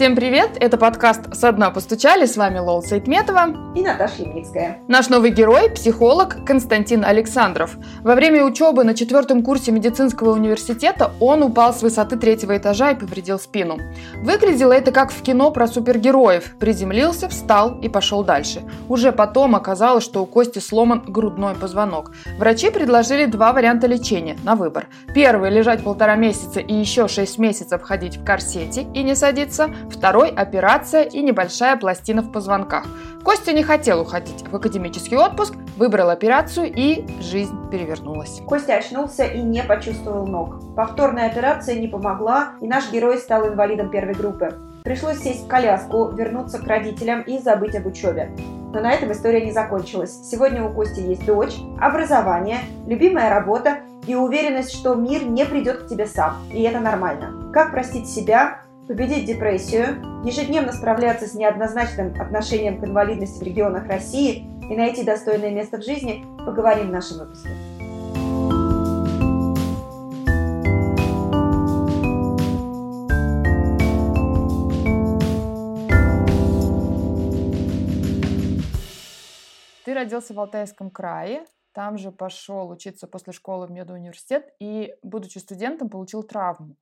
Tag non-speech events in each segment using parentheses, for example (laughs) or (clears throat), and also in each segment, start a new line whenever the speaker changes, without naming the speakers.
Всем привет! Это подкаст «Со дна постучали». С вами Лол Сайтметова
и Наташа Ямницкая.
Наш новый герой – психолог Константин Александров. Во время учебы на четвертом курсе медицинского университета он упал с высоты третьего этажа и повредил спину. Выглядело это как в кино про супергероев. Приземлился, встал и пошел дальше. Уже потом оказалось, что у Кости сломан грудной позвонок. Врачи предложили два варианта лечения на выбор. Первый – лежать полтора месяца и еще шесть месяцев ходить в корсете и не садиться – второй – операция и небольшая пластина в позвонках. Костя не хотел уходить в академический отпуск, выбрал операцию и жизнь перевернулась.
Костя очнулся и не почувствовал ног. Повторная операция не помогла, и наш герой стал инвалидом первой группы. Пришлось сесть в коляску, вернуться к родителям и забыть об учебе. Но на этом история не закончилась. Сегодня у Кости есть дочь, образование, любимая работа и уверенность, что мир не придет к тебе сам. И это нормально. Как простить себя, победить депрессию, ежедневно справляться с неоднозначным отношением к инвалидности в регионах России и найти достойное место в жизни, поговорим в нашем выпуске.
Ты родился в Алтайском крае, там же пошел учиться после школы в медуниверситет и, будучи студентом, получил травму.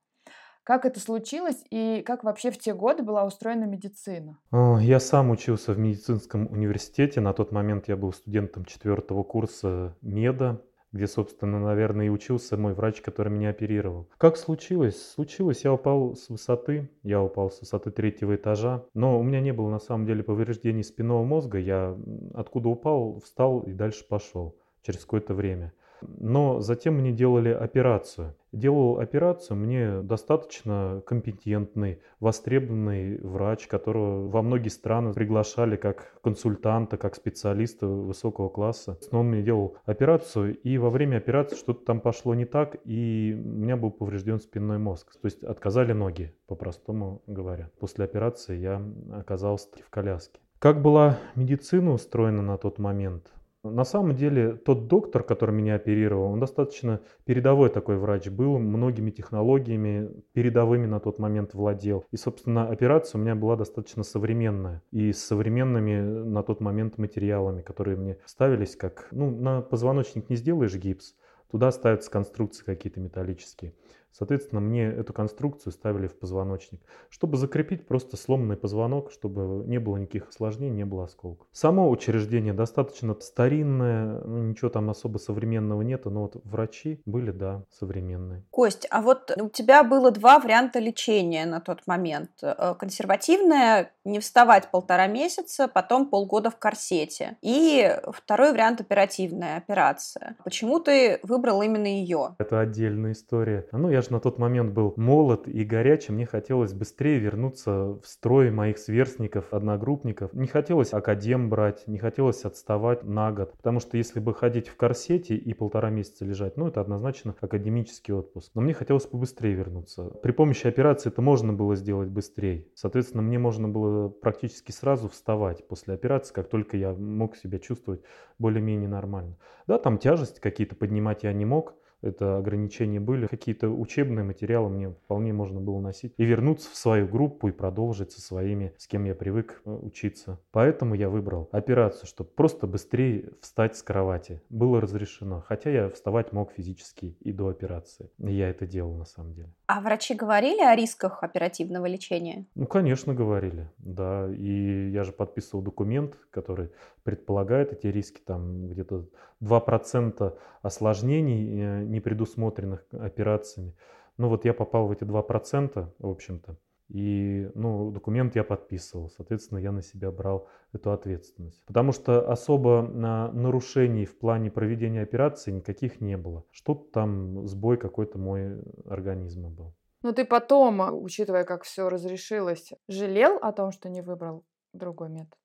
Как это случилось и как вообще в те годы была устроена медицина?
Я сам учился в медицинском университете. На тот момент я был студентом четвертого курса меда где, собственно, наверное, и учился мой врач, который меня оперировал. Как случилось? Случилось, я упал с высоты, я упал с высоты третьего этажа, но у меня не было на самом деле повреждений спинного мозга, я откуда упал, встал и дальше пошел через какое-то время. Но затем мне делали операцию. Делал операцию мне достаточно компетентный, востребованный врач, которого во многие страны приглашали как консультанта, как специалиста высокого класса. Но он мне делал операцию, и во время операции что-то там пошло не так, и у меня был поврежден спинной мозг. То есть отказали ноги, по-простому говоря. После операции я оказался в коляске. Как была медицина устроена на тот момент? На самом деле тот доктор, который меня оперировал, он достаточно передовой такой врач был, многими технологиями передовыми на тот момент владел. И, собственно, операция у меня была достаточно современная и с современными на тот момент материалами, которые мне ставились как, ну, на позвоночник не сделаешь гипс, туда ставятся конструкции какие-то металлические. Соответственно, мне эту конструкцию ставили в позвоночник, чтобы закрепить просто сломанный позвонок, чтобы не было никаких осложнений, не было осколков. Само учреждение достаточно старинное, ну, ничего там особо современного нет, но вот врачи были, да, современные.
Кость, а вот у тебя было два варианта лечения на тот момент. Э, консервативное, не вставать полтора месяца, потом полгода в корсете. И второй вариант оперативная операция. Почему ты выбрал именно ее?
Это отдельная история. Ну, я я же на тот момент был молод и горячий, мне хотелось быстрее вернуться в строй моих сверстников, одногруппников. Не хотелось академ брать, не хотелось отставать на год, потому что если бы ходить в корсете и полтора месяца лежать, ну это однозначно академический отпуск. Но мне хотелось побыстрее вернуться. При помощи операции это можно было сделать быстрее. Соответственно, мне можно было практически сразу вставать после операции, как только я мог себя чувствовать более-менее нормально. Да, там тяжесть какие-то поднимать я не мог, это ограничения были. Какие-то учебные материалы мне вполне можно было носить и вернуться в свою группу и продолжить со своими, с кем я привык э, учиться. Поэтому я выбрал операцию, чтобы просто быстрее встать с кровати. Было разрешено, хотя я вставать мог физически и до операции. И я это делал на самом деле.
А врачи говорили о рисках оперативного лечения?
Ну, конечно, говорили, да. И я же подписывал документ, который предполагает эти риски, там где-то 2% осложнений, э, не предусмотренных операциями. Ну вот я попал в эти 2%, в общем-то, и ну, документ я подписывал, соответственно, я на себя брал эту ответственность. Потому что особо на нарушений в плане проведения операции никаких не было. Что-то там, сбой какой-то мой организма был.
Ну ты потом, учитывая, как все разрешилось, жалел о том, что не выбрал другой метод?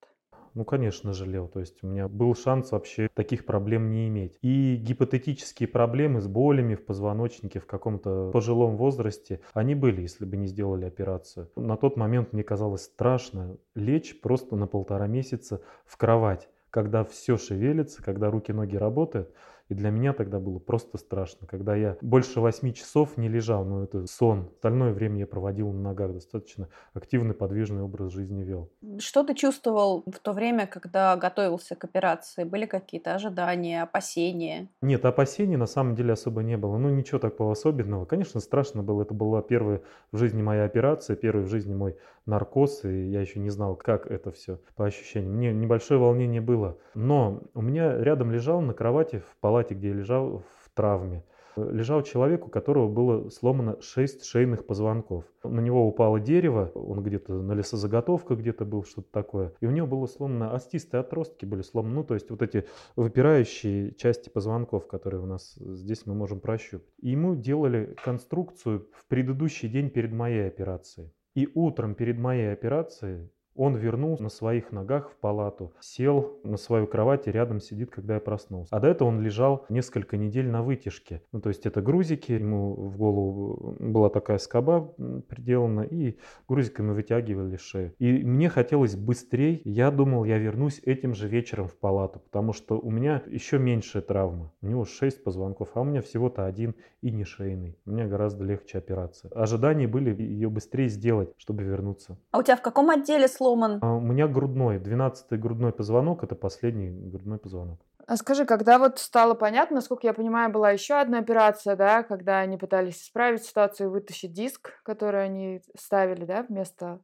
Ну, конечно, жалел. То есть у меня был шанс вообще таких проблем не иметь. И гипотетические проблемы с болями в позвоночнике в каком-то пожилом возрасте, они были, если бы не сделали операцию. На тот момент мне казалось страшно лечь просто на полтора месяца в кровать когда все шевелится, когда руки-ноги работают, И для меня тогда было просто страшно, когда я больше восьми часов не лежал, ну это сон. Остальное время я проводил на ногах, достаточно активный, подвижный образ жизни вел.
Что ты чувствовал в то время, когда готовился к операции? Были какие-то ожидания, опасения?
Нет, опасений на самом деле особо не было. Ну ничего такого особенного. Конечно, страшно было. Это была первая в жизни моя операция, первый в жизни мой наркоз, и я еще не знал, как это все по ощущениям. Мне небольшое волнение было. Но у меня рядом лежал на кровати в палате, где я лежал в травме, лежал человек, у которого было сломано 6 шейных позвонков. На него упало дерево, он где-то на лесозаготовках где-то был, что-то такое. И у него было сломано, остистые отростки были сломаны, ну то есть вот эти выпирающие части позвонков, которые у нас здесь мы можем прощупать. И ему делали конструкцию в предыдущий день перед моей операцией. И утром перед моей операцией он вернулся на своих ногах в палату, сел на свою кровать и рядом сидит, когда я проснулся. А до этого он лежал несколько недель на вытяжке. Ну, то есть это грузики, ему в голову была такая скоба приделана, и грузиками вытягивали шею. И мне хотелось быстрее, я думал, я вернусь этим же вечером в палату, потому что у меня еще меньшая травма. У него 6 позвонков, а у меня всего-то один и не шейный. У меня гораздо легче операция. Ожидания были ее быстрее сделать, чтобы вернуться.
А у тебя в каком отделе сломан?
А у меня грудной, 12-й грудной позвонок, это последний грудной позвонок.
А скажи, когда вот стало понятно, насколько я понимаю, была еще одна операция, да, когда они пытались исправить ситуацию, вытащить диск, который они ставили, да, вместо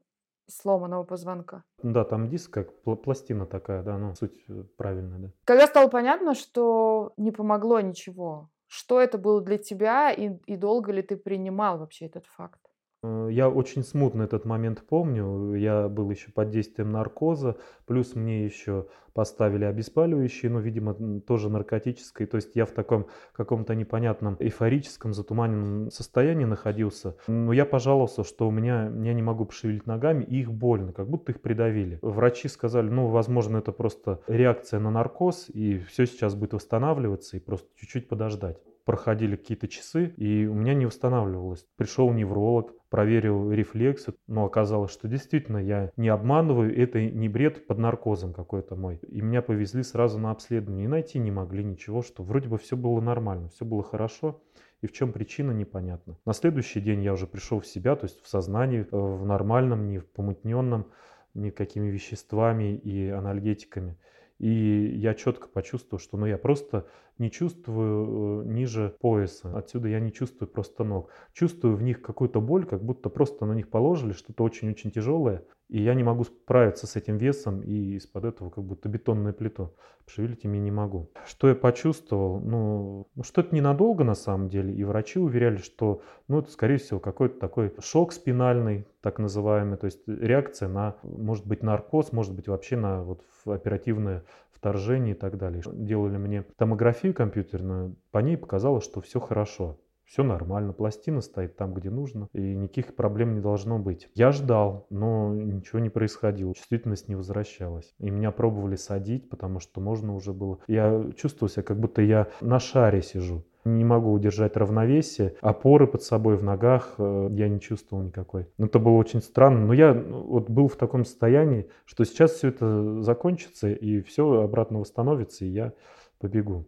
сломанного позвонка.
Да, там диск как пластина такая, да, ну, суть э, правильная, да.
Когда стало понятно, что не помогло ничего, что это было для тебя и, и долго ли ты принимал вообще этот факт?
Э, я очень смутно этот момент помню. Я был еще под действием наркоза, плюс мне еще поставили обезболивающие, но, видимо, тоже наркотическое. То есть я в таком каком-то непонятном эйфорическом, затуманенном состоянии находился. Но я пожаловался, что у меня, я не могу пошевелить ногами, и их больно, как будто их придавили. Врачи сказали, ну, возможно, это просто реакция на наркоз, и все сейчас будет восстанавливаться, и просто чуть-чуть подождать проходили какие-то часы, и у меня не восстанавливалось. Пришел невролог, проверил рефлексы, но оказалось, что действительно я не обманываю, это не бред под наркозом какой-то мой. И меня повезли сразу на обследование, и найти не могли ничего, что вроде бы все было нормально, все было хорошо, и в чем причина непонятно. На следующий день я уже пришел в себя, то есть в сознании, э, в нормальном, не в помутненном, никакими веществами и анальгетиками. И я четко почувствовал, что ну, я просто не чувствую э, ниже пояса. Отсюда я не чувствую просто ног. Чувствую в них какую-то боль, как будто просто на них положили что-то очень-очень тяжелое. И я не могу справиться с этим весом, и из-под этого как будто бетонную плиту пошевелить ими не могу. Что я почувствовал? Ну, ну что это ненадолго на самом деле. И врачи уверяли, что ну, это, скорее всего, какой-то такой шок спинальный, так называемый. То есть реакция на, может быть, наркоз, может быть, вообще на вот, оперативное вторжение и так далее. Делали мне томографию компьютерную, по ней показалось, что все хорошо. Все нормально, пластина стоит там, где нужно, и никаких проблем не должно быть. Я ждал, но ничего не происходило, чувствительность не возвращалась. И меня пробовали садить, потому что можно уже было. Я чувствовал себя, как будто я на шаре сижу. Не могу удержать равновесие, опоры под собой в ногах э, я не чувствовал никакой. Это было очень странно. Но я ну, вот был в таком состоянии, что сейчас все это закончится, и все обратно восстановится, и я побегу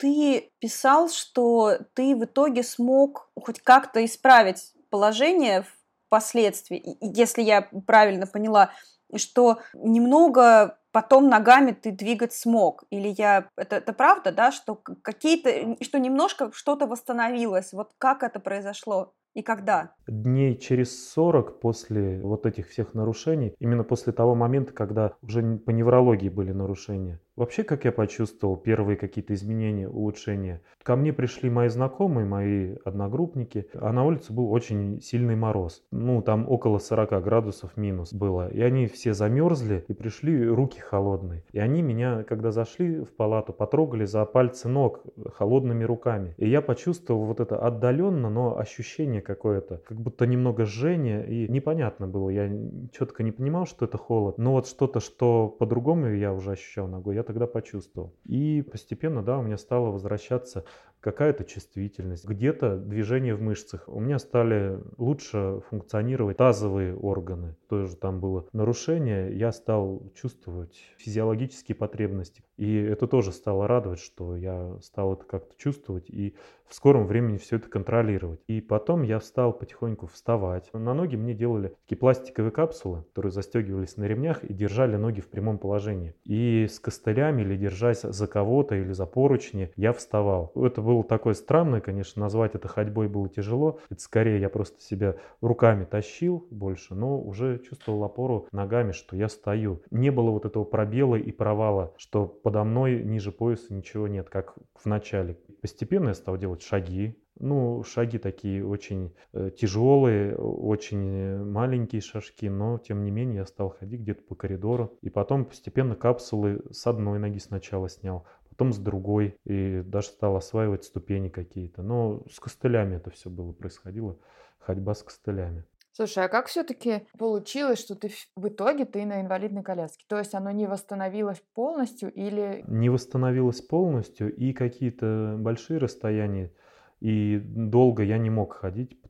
ты писал, что ты в итоге смог хоть как-то исправить положение впоследствии, если я правильно поняла, что немного потом ногами ты двигать смог. Или я... Это, это правда, да, что какие-то... Что немножко что-то восстановилось. Вот как это произошло? И когда?
Дней через 40 после вот этих всех нарушений, именно после того момента, когда уже по неврологии были нарушения, Вообще, как я почувствовал первые какие-то изменения, улучшения, ко мне пришли мои знакомые, мои одногруппники, а на улице был очень сильный мороз. Ну, там около 40 градусов минус было. И они все замерзли и пришли руки холодные. И они меня, когда зашли в палату, потрогали за пальцы ног холодными руками. И я почувствовал вот это отдаленно, но ощущение какое-то, как будто немного жжение. И непонятно было, я четко не понимал, что это холод. Но вот что-то, что по-другому я уже ощущал ногой, я тогда почувствовал. И постепенно, да, у меня стало возвращаться какая-то чувствительность, где-то движение в мышцах. У меня стали лучше функционировать тазовые органы. Тоже там было нарушение. Я стал чувствовать физиологические потребности. И это тоже стало радовать, что я стал это как-то чувствовать и в скором времени все это контролировать. И потом я стал потихоньку вставать. На ноги мне делали такие пластиковые капсулы, которые застегивались на ремнях и держали ноги в прямом положении. И с костылями или держась за кого-то или за поручни я вставал. Это было такое странное, конечно, назвать это ходьбой было тяжело. Это скорее я просто себя руками тащил больше, но уже чувствовал опору ногами, что я стою. Не было вот этого пробела и провала, что подо мной ниже пояса ничего нет, как в начале. Постепенно я стал делать шаги, ну, шаги такие очень э, тяжелые, очень маленькие шажки, но тем не менее я стал ходить где-то по коридору. И потом постепенно капсулы с одной ноги сначала снял, потом с другой, и даже стал осваивать ступени какие-то. Но с костылями это все было происходило, ходьба с костылями.
Слушай, а как все-таки получилось, что ты в итоге ты на инвалидной коляске? То есть оно не восстановилось полностью или...
Не восстановилось полностью, и какие-то большие расстояния, и долго я не мог ходить.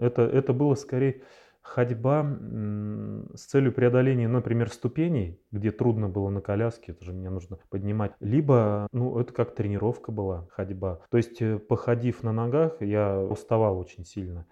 Это, это было скорее ходьба с целью преодоления, например, ступеней, где трудно было на коляске, это же мне нужно поднимать, либо, ну, это как тренировка была, ходьба. То есть, э, походив на ногах, я уставал очень сильно,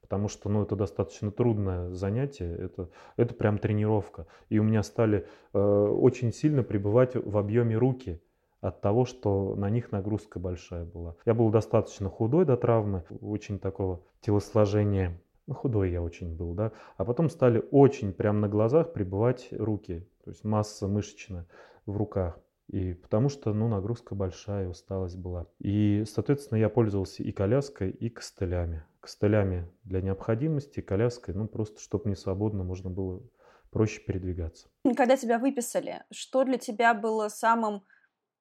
потому что, ну, это достаточно трудное занятие, это, это прям тренировка. И у меня стали э, очень сильно пребывать в объеме руки, от того, что на них нагрузка большая была. Я был достаточно худой до травмы, очень такого телосложения ну, худой я очень был, да, а потом стали очень прямо на глазах прибывать руки, то есть масса мышечная в руках. И потому что, ну, нагрузка большая, усталость была. И, соответственно, я пользовался и коляской, и костылями. Костылями для необходимости, коляской, ну, просто, чтобы мне свободно можно было проще передвигаться.
Когда тебя выписали, что для тебя было самым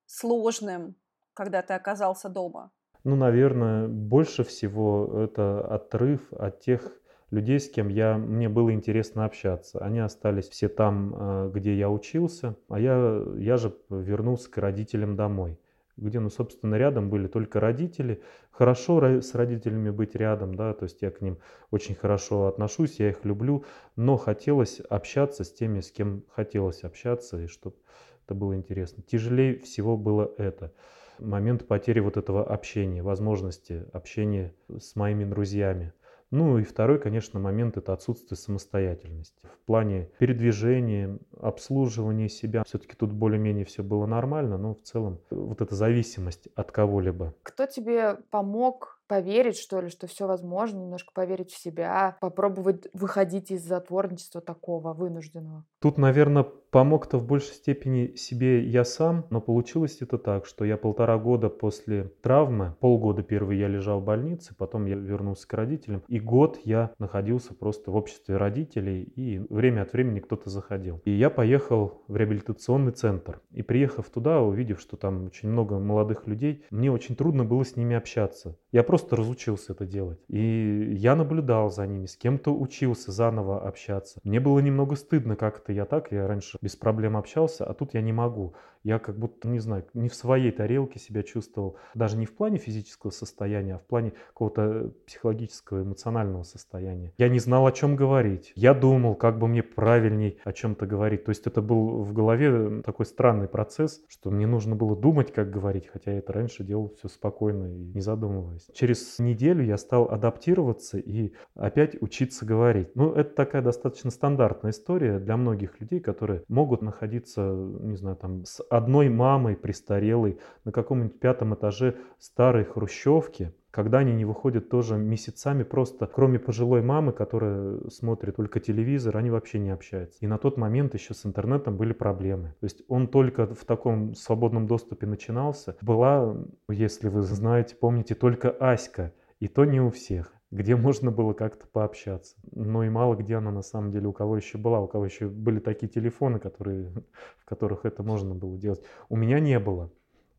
сложным, когда ты оказался дома?
Ну, наверное, больше всего это отрыв от тех людей, с кем я, мне было интересно общаться. Они остались все там, э, где я учился, а я, я же вернулся к родителям домой где, ну, собственно, рядом были только родители. Хорошо с родителями быть рядом, да, то есть я к ним очень хорошо отношусь, я их люблю, но хотелось общаться с теми, с кем хотелось общаться, и чтобы это было интересно. Тяжелее всего было это момент потери вот этого общения, возможности общения с моими друзьями. Ну и второй, конечно, момент – это отсутствие самостоятельности. В плане передвижения, обслуживания себя, все-таки тут более-менее все было нормально, но в целом вот эта зависимость от кого-либо.
Кто тебе помог поверить, что ли, что все возможно, немножко поверить в себя, попробовать выходить из затворничества такого вынужденного?
Тут, наверное, помог-то в большей степени себе я сам, но получилось это так, что я полтора года после травмы, полгода первый я лежал в больнице, потом я вернулся к родителям, и год я находился просто в обществе родителей, и время от времени кто-то заходил. И я поехал в реабилитационный центр. И приехав туда, увидев, что там очень много молодых людей, мне очень трудно было с ними общаться. Я просто разучился это делать. И я наблюдал за ними, с кем-то учился заново общаться. Мне было немного стыдно как-то. Я так, я раньше без проблем общался, а тут я не могу. Я как будто, не знаю, не в своей тарелке себя чувствовал. Даже не в плане физического состояния, а в плане какого-то психологического, эмоционального состояния. Я не знал, о чем говорить. Я думал, как бы мне правильней о чем-то говорить. То есть это был в голове такой странный процесс, что мне нужно было думать, как говорить, хотя я это раньше делал все спокойно и не задумываясь через неделю я стал адаптироваться и опять учиться говорить. Ну, это такая достаточно стандартная история для многих людей, которые могут находиться, не знаю, там с одной мамой престарелой на каком-нибудь пятом этаже старой хрущевки, когда они не выходят тоже месяцами просто, кроме пожилой мамы, которая смотрит только телевизор, они вообще не общаются. И на тот момент еще с интернетом были проблемы. То есть он только в таком свободном доступе начинался. Была, если вы знаете, помните, только Аська, и то не у всех где можно было как-то пообщаться. Но и мало где она на самом деле, у кого еще была, у кого еще были такие телефоны, которые, (laughs) в которых это можно было делать. У меня не было.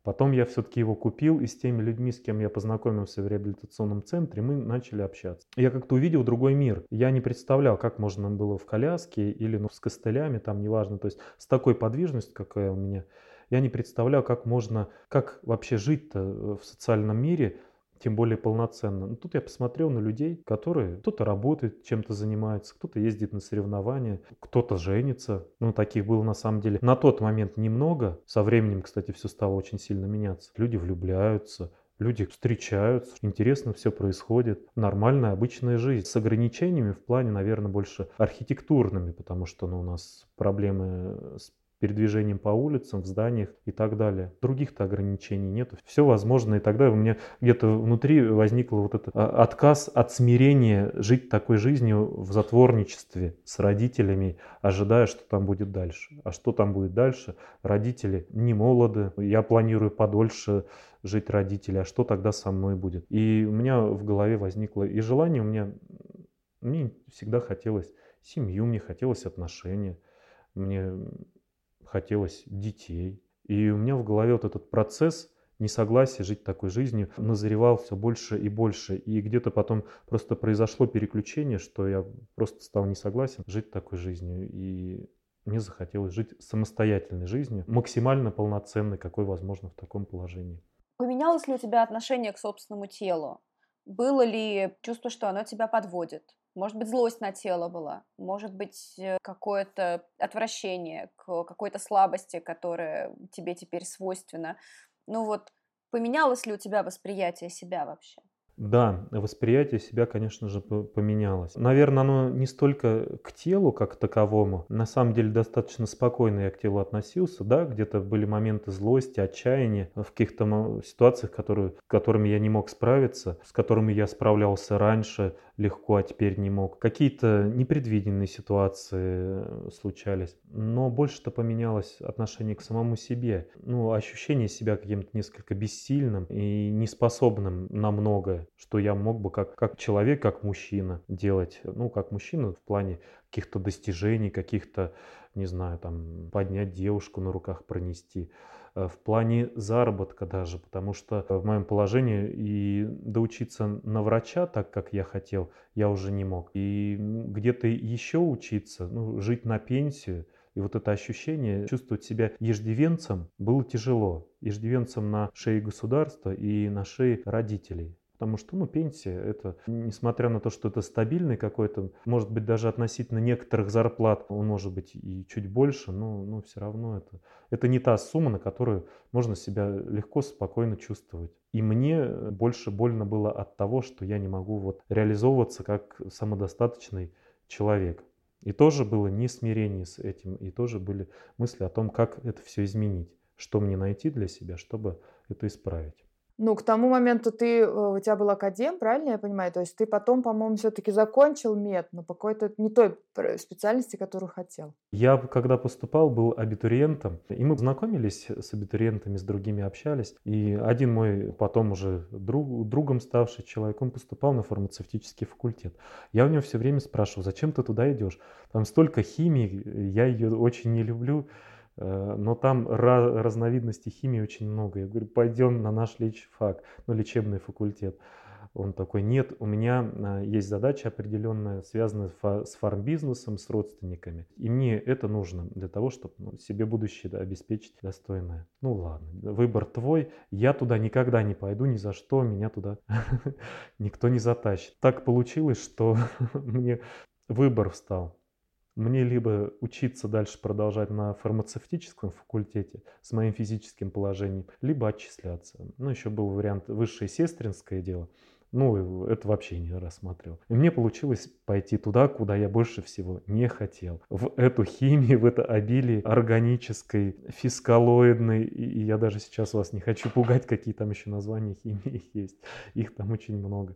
Потом я все-таки его купил, и с теми людьми, с кем я познакомился в реабилитационном центре, мы начали общаться. Я как-то увидел другой мир. Я не представлял, как можно было в коляске или ну, с костылями, там неважно, то есть с такой подвижностью, какая у меня, я не представлял, как можно, как вообще жить-то в социальном мире, тем более полноценно. Но ну, тут я посмотрел на людей, которые кто-то работает, чем-то занимается, кто-то ездит на соревнования, кто-то женится. Ну, таких было на самом деле на тот момент немного. Со временем, кстати, все стало очень сильно меняться. Люди влюбляются, Люди встречаются, интересно все происходит. Нормальная, обычная жизнь. С ограничениями в плане, наверное, больше архитектурными, потому что ну, у нас проблемы с передвижением по улицам, в зданиях и так далее. Других-то ограничений нет. Все возможно. И тогда у меня где-то внутри возникл вот этот а, отказ от смирения жить такой жизнью в затворничестве с родителями, ожидая, что там будет дальше. А что там будет дальше? Родители не молоды. Я планирую подольше жить родители. А что тогда со мной будет? И у меня в голове возникло и желание у меня... Мне всегда хотелось семью, мне хотелось отношения. Мне хотелось детей. И у меня в голове вот этот процесс несогласия жить такой жизнью назревал все больше и больше. И где-то потом просто произошло переключение, что я просто стал не согласен жить такой жизнью. И мне захотелось жить самостоятельной жизнью, максимально полноценной, какой возможно в таком положении.
Поменялось ли у тебя отношение к собственному телу? Было ли чувство, что оно тебя подводит? Может быть, злость на тело была, может быть, э, какое-то отвращение к какой-то слабости, которая тебе теперь свойственна. Ну вот, поменялось ли у тебя восприятие себя вообще?
Да, восприятие себя, конечно же, поменялось. Наверное, оно не столько к телу как таковому. На самом деле достаточно спокойно я к телу относился, да, где-то были моменты злости, отчаяния в каких-то ситуациях, которые, с которыми я не мог справиться, с которыми я справлялся раньше, легко, а теперь не мог. Какие-то непредвиденные ситуации э, случались. Но больше-то поменялось отношение к самому себе. Ну, ощущение себя каким-то несколько бессильным и неспособным на многое, что я мог бы как, как человек, как мужчина делать. Ну, как мужчина в плане каких-то достижений, каких-то, не знаю, там, поднять девушку на руках, пронести. Э, в плане заработка даже, потому что в моем положении и доучиться на врача так, как я хотел, я уже не мог. И где-то еще учиться, ну, жить на пенсию, и вот это ощущение чувствовать себя иждивенцем было тяжело. Иждивенцем на шее государства и на шее родителей. Потому что, ну, пенсия, это, несмотря на то, что это стабильный какой-то, может быть, даже относительно некоторых зарплат, он может быть и чуть больше, но, но все равно это, это не та сумма, на которую можно себя легко, спокойно чувствовать. И мне больше больно было от того, что я не могу вот реализовываться как самодостаточный человек. И тоже было не смирение с этим, и тоже были мысли о том, как это все изменить, что мне найти для себя, чтобы это исправить.
Ну, к тому моменту ты, э, у тебя был академ, правильно я понимаю? То есть ты потом, по-моему, все-таки закончил мед, но по какой-то не той специальности, которую хотел.
Я, когда поступал, был абитуриентом, и мы знакомились с абитуриентами, с другими общались. И один мой потом уже друг, другом ставший человек, он поступал на фармацевтический факультет. Я у него все время спрашивал, зачем ты туда идешь? Там столько химии, я ее очень не люблю. Э, но там разновидностей химии очень много. Я говорю, пойдем на наш лечфак, ну, лечебный факультет. Он такой, нет, у меня э, есть задача определенная, связанная с фармбизнесом, с родственниками. И мне это нужно для того, чтобы ну, себе будущее обеспечить достойное. Ну ладно, выбор твой. Я туда никогда не пойду, ни за что, меня туда (laughs) никто не затащит. Так получилось, что (laughs) мне выбор встал. Мне либо учиться дальше продолжать на фармацевтическом факультете с моим физическим положением, либо отчисляться. Ну, еще был вариант высшее сестринское дело. Ну, это вообще не рассматривал. И мне получилось пойти туда, куда я больше всего не хотел. В эту химию, в это обилие органической, фискалоидной. И я даже сейчас вас не хочу пугать, какие там еще названия химии (laughs) есть. Их там очень много.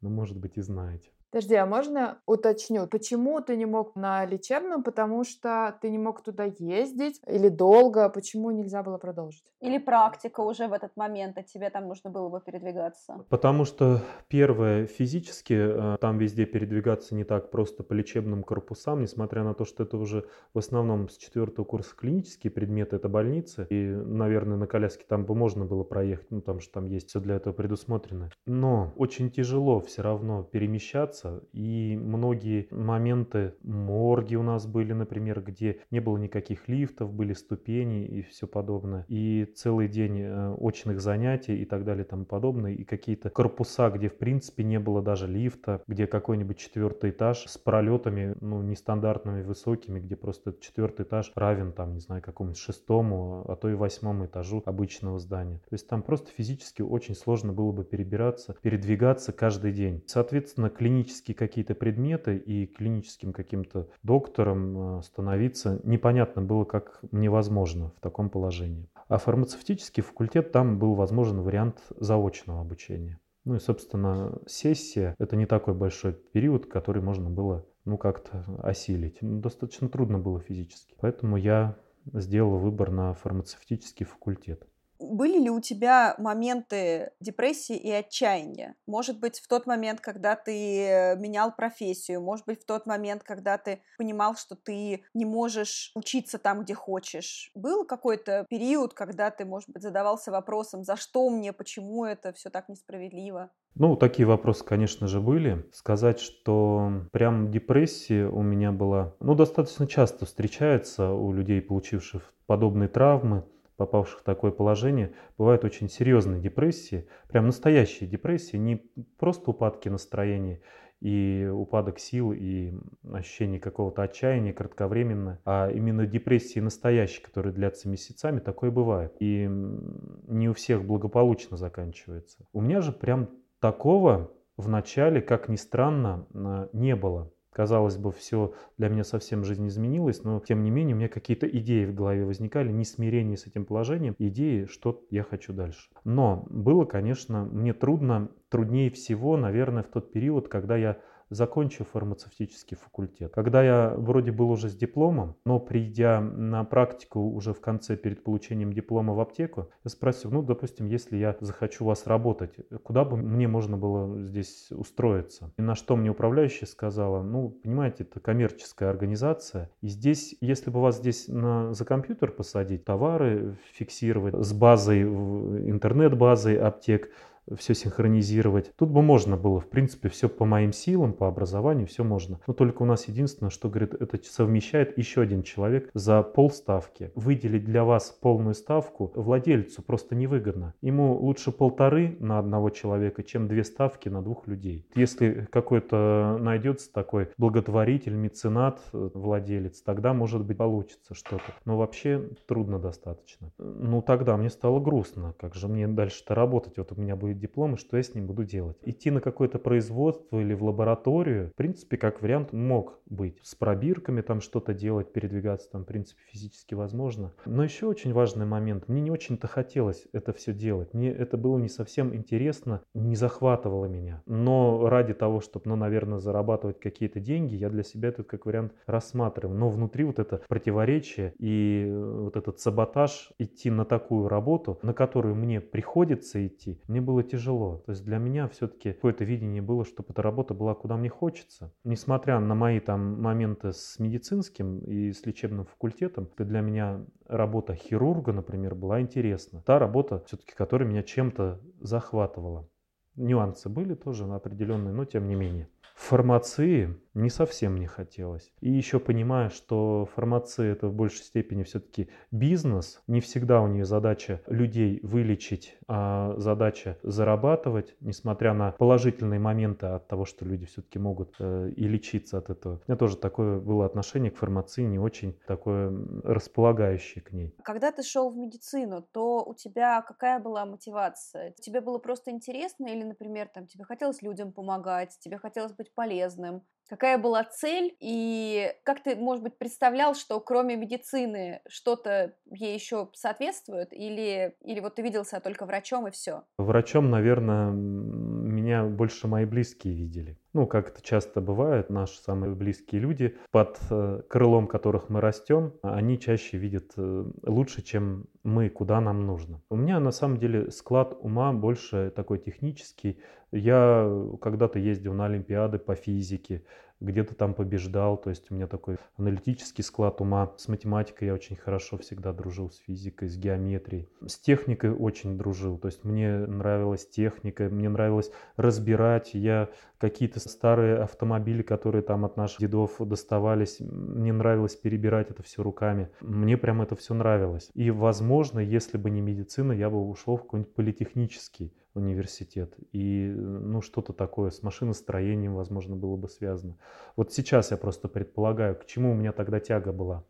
Но, может быть, и знаете.
Подожди, а можно уточню, почему ты не мог на лечебном? Потому что ты не мог туда ездить или долго? Почему нельзя было продолжить?
Или практика уже в этот момент, а тебе там нужно было бы передвигаться?
Потому что первое, физически э, там везде передвигаться не так просто по лечебным корпусам, несмотря на то, что это уже в основном с четвертого курса клинические предметы, это больницы, и, наверное, на коляске там бы можно было проехать, ну там что там есть все для этого предусмотрено. Но очень тяжело все равно перемещаться, и многие моменты, морги у нас были, например, где не было никаких лифтов, были ступени и все подобное, и целый день э, очных занятий и так далее и тому подобное, и какие-то корпуса, где в принципе не было даже лифта, где какой-нибудь четвертый этаж с пролетами, ну, нестандартными высокими, где просто четвертый этаж равен там, не знаю, какому-нибудь шестому, а то и восьмому этажу обычного здания. То есть там просто физически очень сложно было бы перебираться, передвигаться каждый день. Соответственно, клинические какие-то предметы и клиническим каким-то доктором э, становиться непонятно было, как мне возможно в таком положении. А фармацевтический факультет, там был возможен вариант заочного обучения. Ну и, собственно, сессия – это не такой большой период, который можно было ну, как-то осилить. Ну, достаточно трудно было физически. Поэтому я сделал выбор на фармацевтический факультет.
Были ли у тебя моменты депрессии и отчаяния? Может быть, в тот момент, когда ты менял профессию, может быть, в тот момент, когда ты понимал, что ты не можешь учиться там, где хочешь. Был какой-то период, когда ты, может быть, задавался вопросом, за что мне, почему это все так несправедливо?
Ну, такие вопросы, конечно же, были. Сказать, что прям депрессия у меня была, ну, достаточно часто встречается у людей, получивших подобные травмы попавших в такое положение, бывают очень серьезные депрессии, прям настоящие депрессии, не просто упадки настроения и упадок сил и ощущение какого-то отчаяния кратковременно, а именно депрессии настоящие, которые длятся месяцами, такое бывает. И не у всех благополучно заканчивается. У меня же прям такого в начале, как ни странно, а, не было. Казалось бы, все для меня совсем жизнь изменилась, но тем не менее у меня какие-то идеи в голове возникали, не смирение с этим положением, идеи, что я хочу дальше. Но было, конечно, мне трудно, труднее всего, наверное, в тот период, когда я закончив фармацевтический факультет. Когда я вроде был уже с дипломом, но придя на практику уже в конце перед получением диплома в аптеку, я спросил, ну, допустим, если я захочу у вас работать, куда бы мне можно было здесь устроиться? И на что мне управляющая сказала, ну, понимаете, это коммерческая организация, и здесь, если бы вас здесь на, за компьютер посадить, товары фиксировать с базой, интернет-базой аптек, все синхронизировать. Тут бы можно было, в принципе, все по моим силам, по образованию, все можно. Но только у нас единственное, что, говорит, это совмещает еще один человек за полставки. Выделить для вас полную ставку владельцу просто невыгодно. Ему лучше полторы на одного человека, чем две ставки на двух людей. Если какой-то найдется такой благотворитель, меценат, владелец, тогда, может быть, получится что-то. Но вообще трудно достаточно. Ну, тогда мне стало грустно. Как же мне дальше-то работать? Вот у меня будет диплом, и что я с ним буду делать. Идти на какое-то производство или в лабораторию, в принципе, как вариант мог быть. С пробирками там что-то делать, передвигаться там, в принципе, физически возможно. Но еще очень важный момент. Мне не очень-то хотелось это все делать. Мне это было не совсем интересно, не захватывало меня. Но ради того, чтобы, ну, наверное, зарабатывать какие-то деньги, я для себя этот как вариант рассматривал. Но внутри вот это противоречие и вот этот саботаж идти на такую работу, на которую мне приходится идти, мне было было тяжело. То есть для меня все-таки какое-то видение было, чтобы эта работа была куда мне хочется. Несмотря на мои там моменты с медицинским и с лечебным факультетом, для меня работа хирурга, например, была интересна. Та работа, все-таки, которая меня чем-то захватывала. Нюансы были тоже определенные, но тем не менее. Фармации не совсем не хотелось. И еще понимая, что фармация это в большей степени все-таки бизнес, не всегда у нее задача людей вылечить, а задача зарабатывать, несмотря на положительные моменты от того, что люди все-таки могут э, и лечиться от этого. У меня тоже такое было отношение к фармации не очень такое располагающее к ней.
Когда ты шел в медицину, то у тебя какая была мотивация? Тебе было просто интересно или например, там, тебе хотелось людям помогать, тебе хотелось быть полезным? Какая была цель и как ты, может быть, представлял, что кроме медицины что-то ей еще соответствует? Или, или вот ты видел себя только врачом и все?
Врачом, наверное, меня больше мои близкие видели. Ну, как это часто бывает, наши самые близкие люди, под э, крылом которых мы растем, они чаще видят э, лучше, чем мы, куда нам нужно. У меня на самом деле склад ума больше такой технический. Я когда-то ездил на Олимпиады по физике, где-то там побеждал, то есть у меня такой аналитический склад ума. С математикой я очень хорошо всегда дружил, с физикой, с геометрией. С техникой очень дружил, то есть мне нравилась техника, мне нравилось разбирать. Я какие-то старые автомобили, которые там от наших дедов доставались, мне нравилось перебирать это все руками. Мне прям это все нравилось. И, возможно, если бы не медицина, я бы ушел в какой-нибудь политехнический университет. И ну, что-то такое с машиностроением, возможно, было бы связано. Вот сейчас я просто предполагаю, к чему у меня тогда тяга была.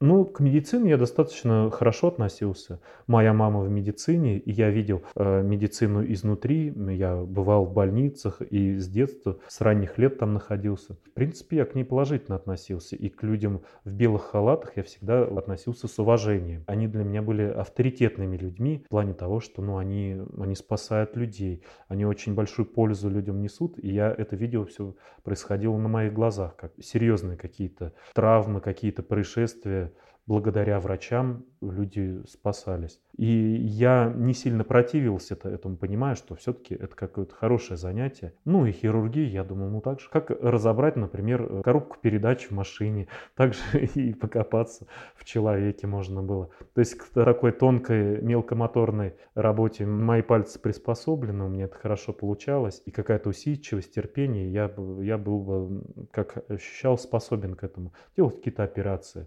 Ну, к медицине я достаточно хорошо относился. Моя мама в медицине, и я видел э, медицину изнутри. Я бывал в больницах и с детства, с ранних лет там находился. В принципе, я к ней положительно относился. И к людям в белых халатах я всегда относился с уважением. Они для меня были авторитетными людьми в плане того, что ну, они, они спасают людей. Они очень большую пользу людям несут. И я это видел, все происходило на моих глазах. Как серьезные какие-то травмы, какие-то происшествия благодаря врачам люди спасались. И я не сильно противился этому, понимая, что все-таки это какое-то хорошее занятие. Ну и хирургия, я думаю, ну так же, как разобрать, например, коробку передач в машине, (laughs) также и покопаться в человеке можно было. То есть к такой тонкой мелкомоторной работе мои пальцы приспособлены, у меня это хорошо получалось, и какая-то усидчивость, терпение, я, я был бы, как ощущал, способен к этому, делать какие-то операции.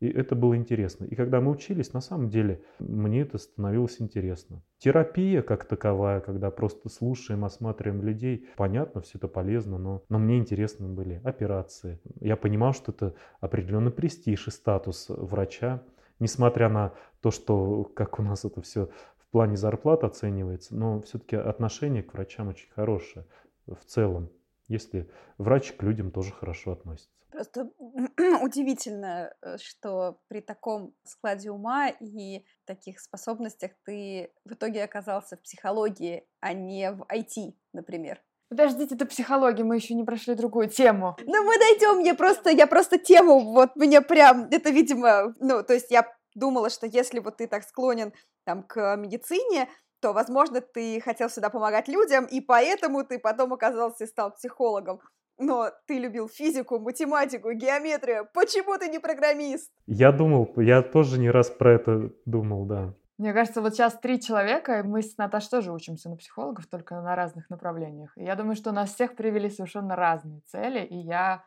И это было интересно. И когда мы учились, на самом деле, мне это становилось интересно. Терапия как таковая, когда просто слушаем, осматриваем людей, понятно, все это полезно, но, но мне интересны были операции. Я понимал, что это определенный престиж и статус врача, несмотря на то, что как у нас это все в плане зарплат оценивается, но все-таки отношение к врачам очень хорошее в целом, если врач к людям тоже хорошо относится.
Просто (clears throat) удивительно, э, что при таком складе ума и таких способностях ты в итоге оказался в психологии, а не в IT, например.
Подождите, это психология, мы еще не прошли другую тему.
Ну, мы дойдем, я просто, я просто тему, вот мне прям, это, видимо, ну, то есть я думала, что если вот ты так склонен там к медицине, то, возможно, ты хотел всегда помогать людям, и поэтому ты потом оказался и стал психологом но ты любил физику, математику, геометрию. Почему ты не программист?
Я думал, я тоже не раз про это думал, да.
Мне кажется, вот сейчас три человека, и мы с Наташей тоже учимся на психологов, только на разных направлениях. И я думаю, что у нас всех привели совершенно разные цели, и я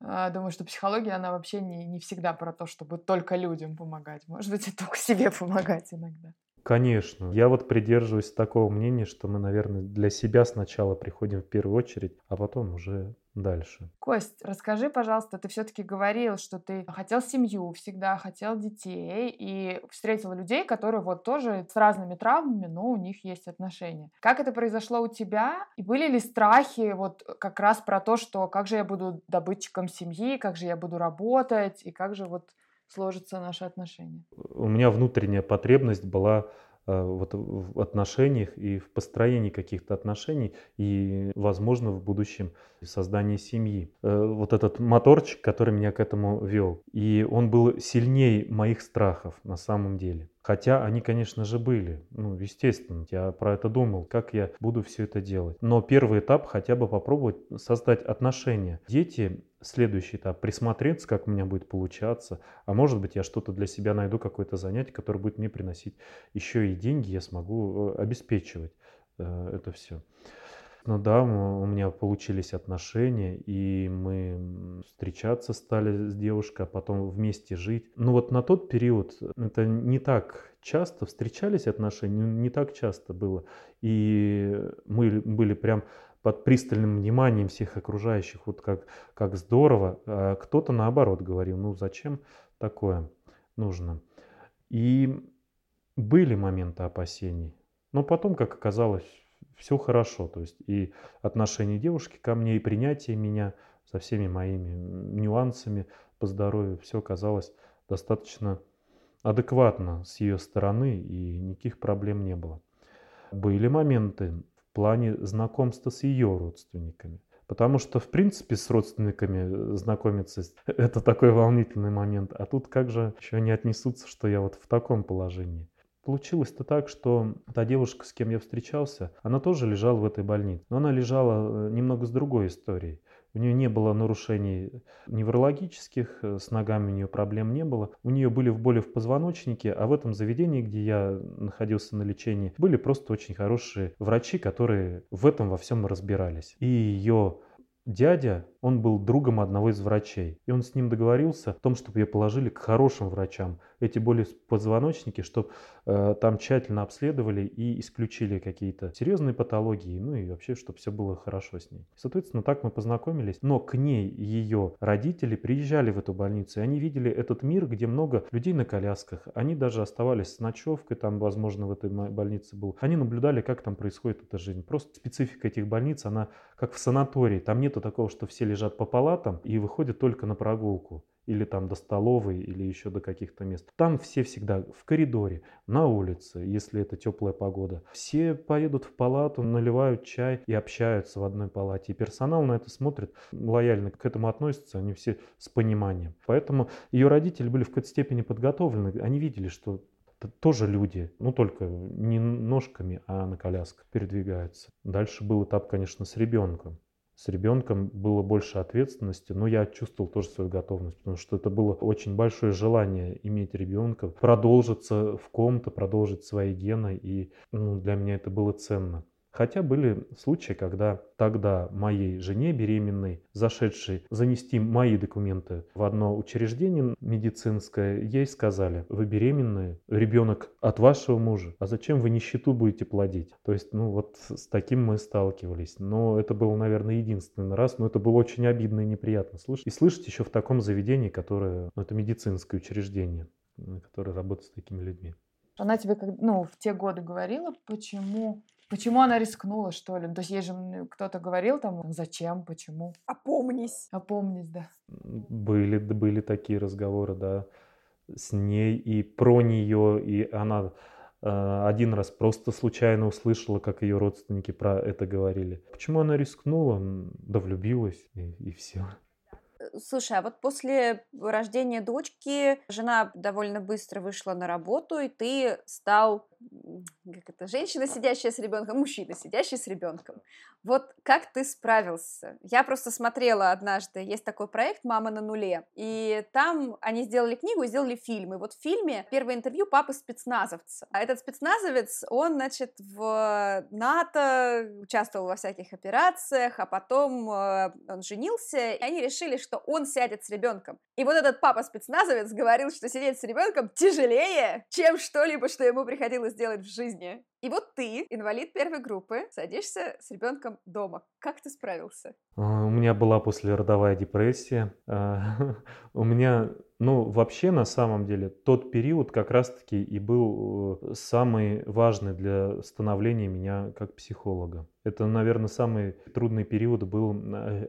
э, думаю, что психология, она вообще не, не всегда про то, чтобы только людям помогать. Может быть, и только себе помогать иногда.
Конечно. Я вот придерживаюсь такого мнения, что мы, наверное, для себя сначала приходим в первую очередь, а потом уже дальше.
Кость, расскажи, пожалуйста, ты все-таки говорил, что ты хотел семью, всегда хотел детей и встретил людей, которые вот тоже с разными травмами, но у них есть отношения. Как это произошло у тебя? И были ли страхи вот как раз про то, что как же я буду добытчиком семьи, как же я буду работать и как же вот сложатся наши отношения?
У меня внутренняя потребность была э, вот в отношениях и в построении каких-то отношений и, возможно, в будущем создании семьи. Э, вот этот моторчик, который меня к этому вел. И он был сильнее моих страхов на самом деле. Хотя они, конечно же, были. Ну, естественно, я про это думал, как я буду все это делать. Но первый этап хотя бы попробовать создать отношения. Дети следующий этап присмотреться, как у меня будет получаться. А может быть, я что-то для себя найду, какое-то занятие, которое будет мне приносить еще и деньги, я смогу э, обеспечивать э, это все. Ну да, у меня получились отношения, и мы встречаться стали с девушкой, а потом вместе жить. Ну вот на тот период это не так часто встречались отношения, не так часто было. И мы были прям под пристальным вниманием всех окружающих, вот как, как здорово. А кто-то наоборот говорил, ну зачем такое нужно. И были моменты опасений. Но потом, как оказалось, все хорошо. То есть и отношение девушки ко мне, и принятие меня со всеми моими нюансами по здоровью, все казалось достаточно адекватно с ее стороны, и никаких проблем не было. Были моменты плане знакомства с ее родственниками. Потому что, в принципе, с родственниками знакомиться – это такой волнительный момент. А тут как же еще не отнесутся, что я вот в таком положении. Получилось-то так, что та девушка, с кем я встречался, она тоже лежала в этой больнице. Но она лежала э, немного с другой историей. У нее не было нарушений неврологических, э, с ногами у нее проблем не было. У нее были боли в позвоночнике, а в этом заведении, где я находился на лечении, были просто очень хорошие врачи, которые в этом во всем разбирались. И ее дядя, он был другом одного из врачей. И он с ним договорился о том, чтобы ее положили к хорошим врачам. Эти боли в позвоночнике, чтобы э, там тщательно обследовали и исключили какие-то серьезные патологии. Ну и вообще, чтобы все было хорошо с ней. Соответственно, так мы познакомились. Но к ней ее родители приезжали в эту больницу. И они видели этот мир, где много людей на колясках. Они даже оставались с ночевкой, там, возможно, в этой больнице был. Они наблюдали, как там происходит эта жизнь. Просто специфика этих больниц, она как в санатории. Там нету такого, что все лежат по палатам и выходят только на прогулку или там до столовой, или еще до каких-то мест. Там все всегда в коридоре, на улице, если это теплая погода. Все поедут в палату, наливают чай и общаются в одной палате. И персонал на это смотрит, лояльно к этому относятся, они все с пониманием. Поэтому ее родители были в какой-то степени подготовлены, они видели, что тоже люди, ну только не ножками, а на колясках передвигаются. Дальше был этап, конечно, с ребенком с ребенком было больше ответственности, но я чувствовал тоже свою готовность, потому что это было очень большое желание иметь ребенка, продолжиться в ком-то, продолжить свои гены, и ну, для меня это было ценно. Хотя были случаи, когда тогда моей жене беременной, зашедшей занести мои документы в одно учреждение медицинское, ей сказали, вы беременные, ребенок от вашего мужа, а зачем вы нищету будете плодить? То есть, ну вот с таким мы сталкивались. Но это был, наверное, единственный раз, но это было очень обидно и неприятно слышать. И слышать еще в таком заведении, которое, ну это медицинское учреждение, которое работает с такими людьми.
Она тебе, ну, в те годы говорила, почему Почему она рискнула, что ли? То есть ей же кто-то говорил там, зачем, почему?
Опомнись.
Опомнись, да.
Были, были такие разговоры, да, с ней и про нее, и она э, один раз просто случайно услышала, как ее родственники про это говорили. Почему она рискнула? Да влюбилась, и, и все.
Слушай, а вот после рождения дочки жена довольно быстро вышла на работу, и ты стал как это, женщина, сидящая с ребенком, мужчина, сидящий с ребенком. Вот как ты справился? Я просто смотрела однажды, есть такой проект «Мама на нуле», и там они сделали книгу и сделали фильм. И вот в фильме первое интервью папы спецназовца. А этот спецназовец, он, значит, в НАТО участвовал во всяких операциях, а потом э, он женился, и они решили, что он сядет с ребенком. И вот этот папа-спецназовец говорил, что сидеть с ребенком тяжелее, чем что-либо, что ему приходилось делать в жизни. И вот ты, инвалид первой группы, садишься с ребенком дома. Как ты справился?
А, у меня была послеродовая депрессия. А, (laughs) у меня, ну, вообще, на самом деле, тот период как раз-таки и был э, самый важный для становления меня как психолога. Это, наверное, самый трудный период был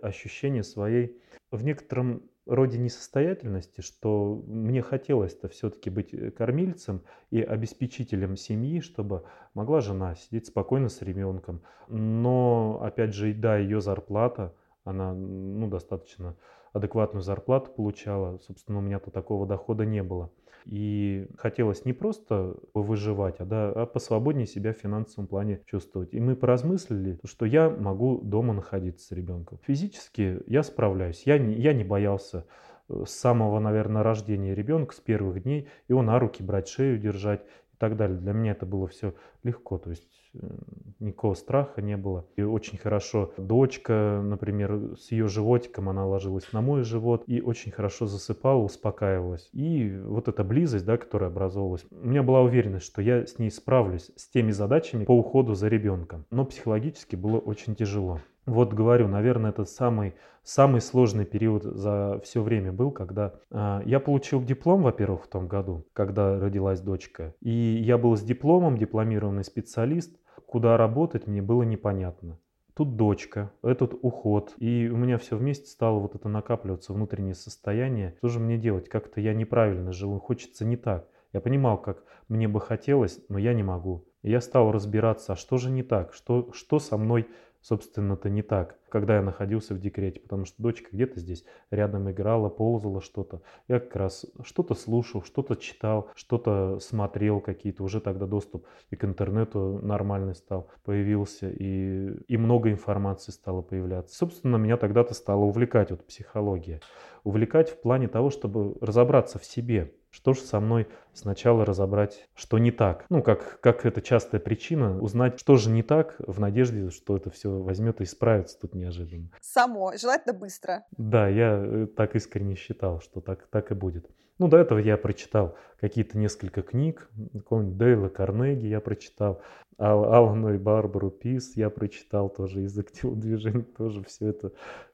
ощущение своей в некотором роде несостоятельности, что мне хотелось-то все-таки быть э, кормильцем и обеспечителем семьи, чтобы могла жена сидеть спокойно с ребенком. Но, опять же, да, ее зарплата, она ну, достаточно адекватную зарплату получала. Собственно, у меня-то такого дохода не было. И хотелось не просто выживать, а, да, а посвободнее себя в финансовом плане чувствовать. И мы поразмыслили, что я могу дома находиться с ребенком. Физически я справляюсь. Я не, я не боялся э, с самого, наверное, рождения ребенка, с первых дней, его на руки брать, шею держать и так далее. Для меня это было все легко. То есть никакого страха не было. И очень хорошо дочка, например, с ее животиком она ложилась на мой живот и очень хорошо засыпала, успокаивалась. И вот эта близость, да, которая образовалась, у меня была уверенность, что я с ней справлюсь, с теми задачами по уходу за ребенком. Но психологически было очень тяжело. Вот говорю, наверное, это самый, самый сложный период за все время был, когда э, я получил диплом, во-первых, в том году, когда родилась дочка. И я был с дипломом, дипломированный специалист. куда работать, мне было непонятно. Тут дочка, этот уход. И у меня все вместе стало вот это накапливаться, внутреннее состояние. Что же мне делать? Как-то я неправильно живу, хочется не так. Я понимал, как мне бы хотелось, но я не могу. И я стал разбираться, а что же не так, что, что со мной собственно-то не так, когда я находился в декрете, потому что дочка где-то здесь рядом играла, ползала что-то. Я как раз что-то слушал, что-то читал, что-то смотрел какие-то. Уже тогда доступ и к интернету нормальный стал, появился, и, и много информации стало появляться. Собственно, меня тогда-то стало увлекать вот психология. Увлекать в плане того, чтобы разобраться в себе, что же со мной сначала разобрать, что не так? Ну, как, как это частая причина, узнать, что же не так, в надежде, что это все возьмет и исправится тут неожиданно.
Само, желательно быстро.
Да, я э, так искренне считал, что так, так и будет. Ну, до этого я прочитал какие-то несколько книг, какого-нибудь Дейла Карнеги я прочитал, Ал Алану и Барбару Пис я прочитал тоже из активного движения, тоже все это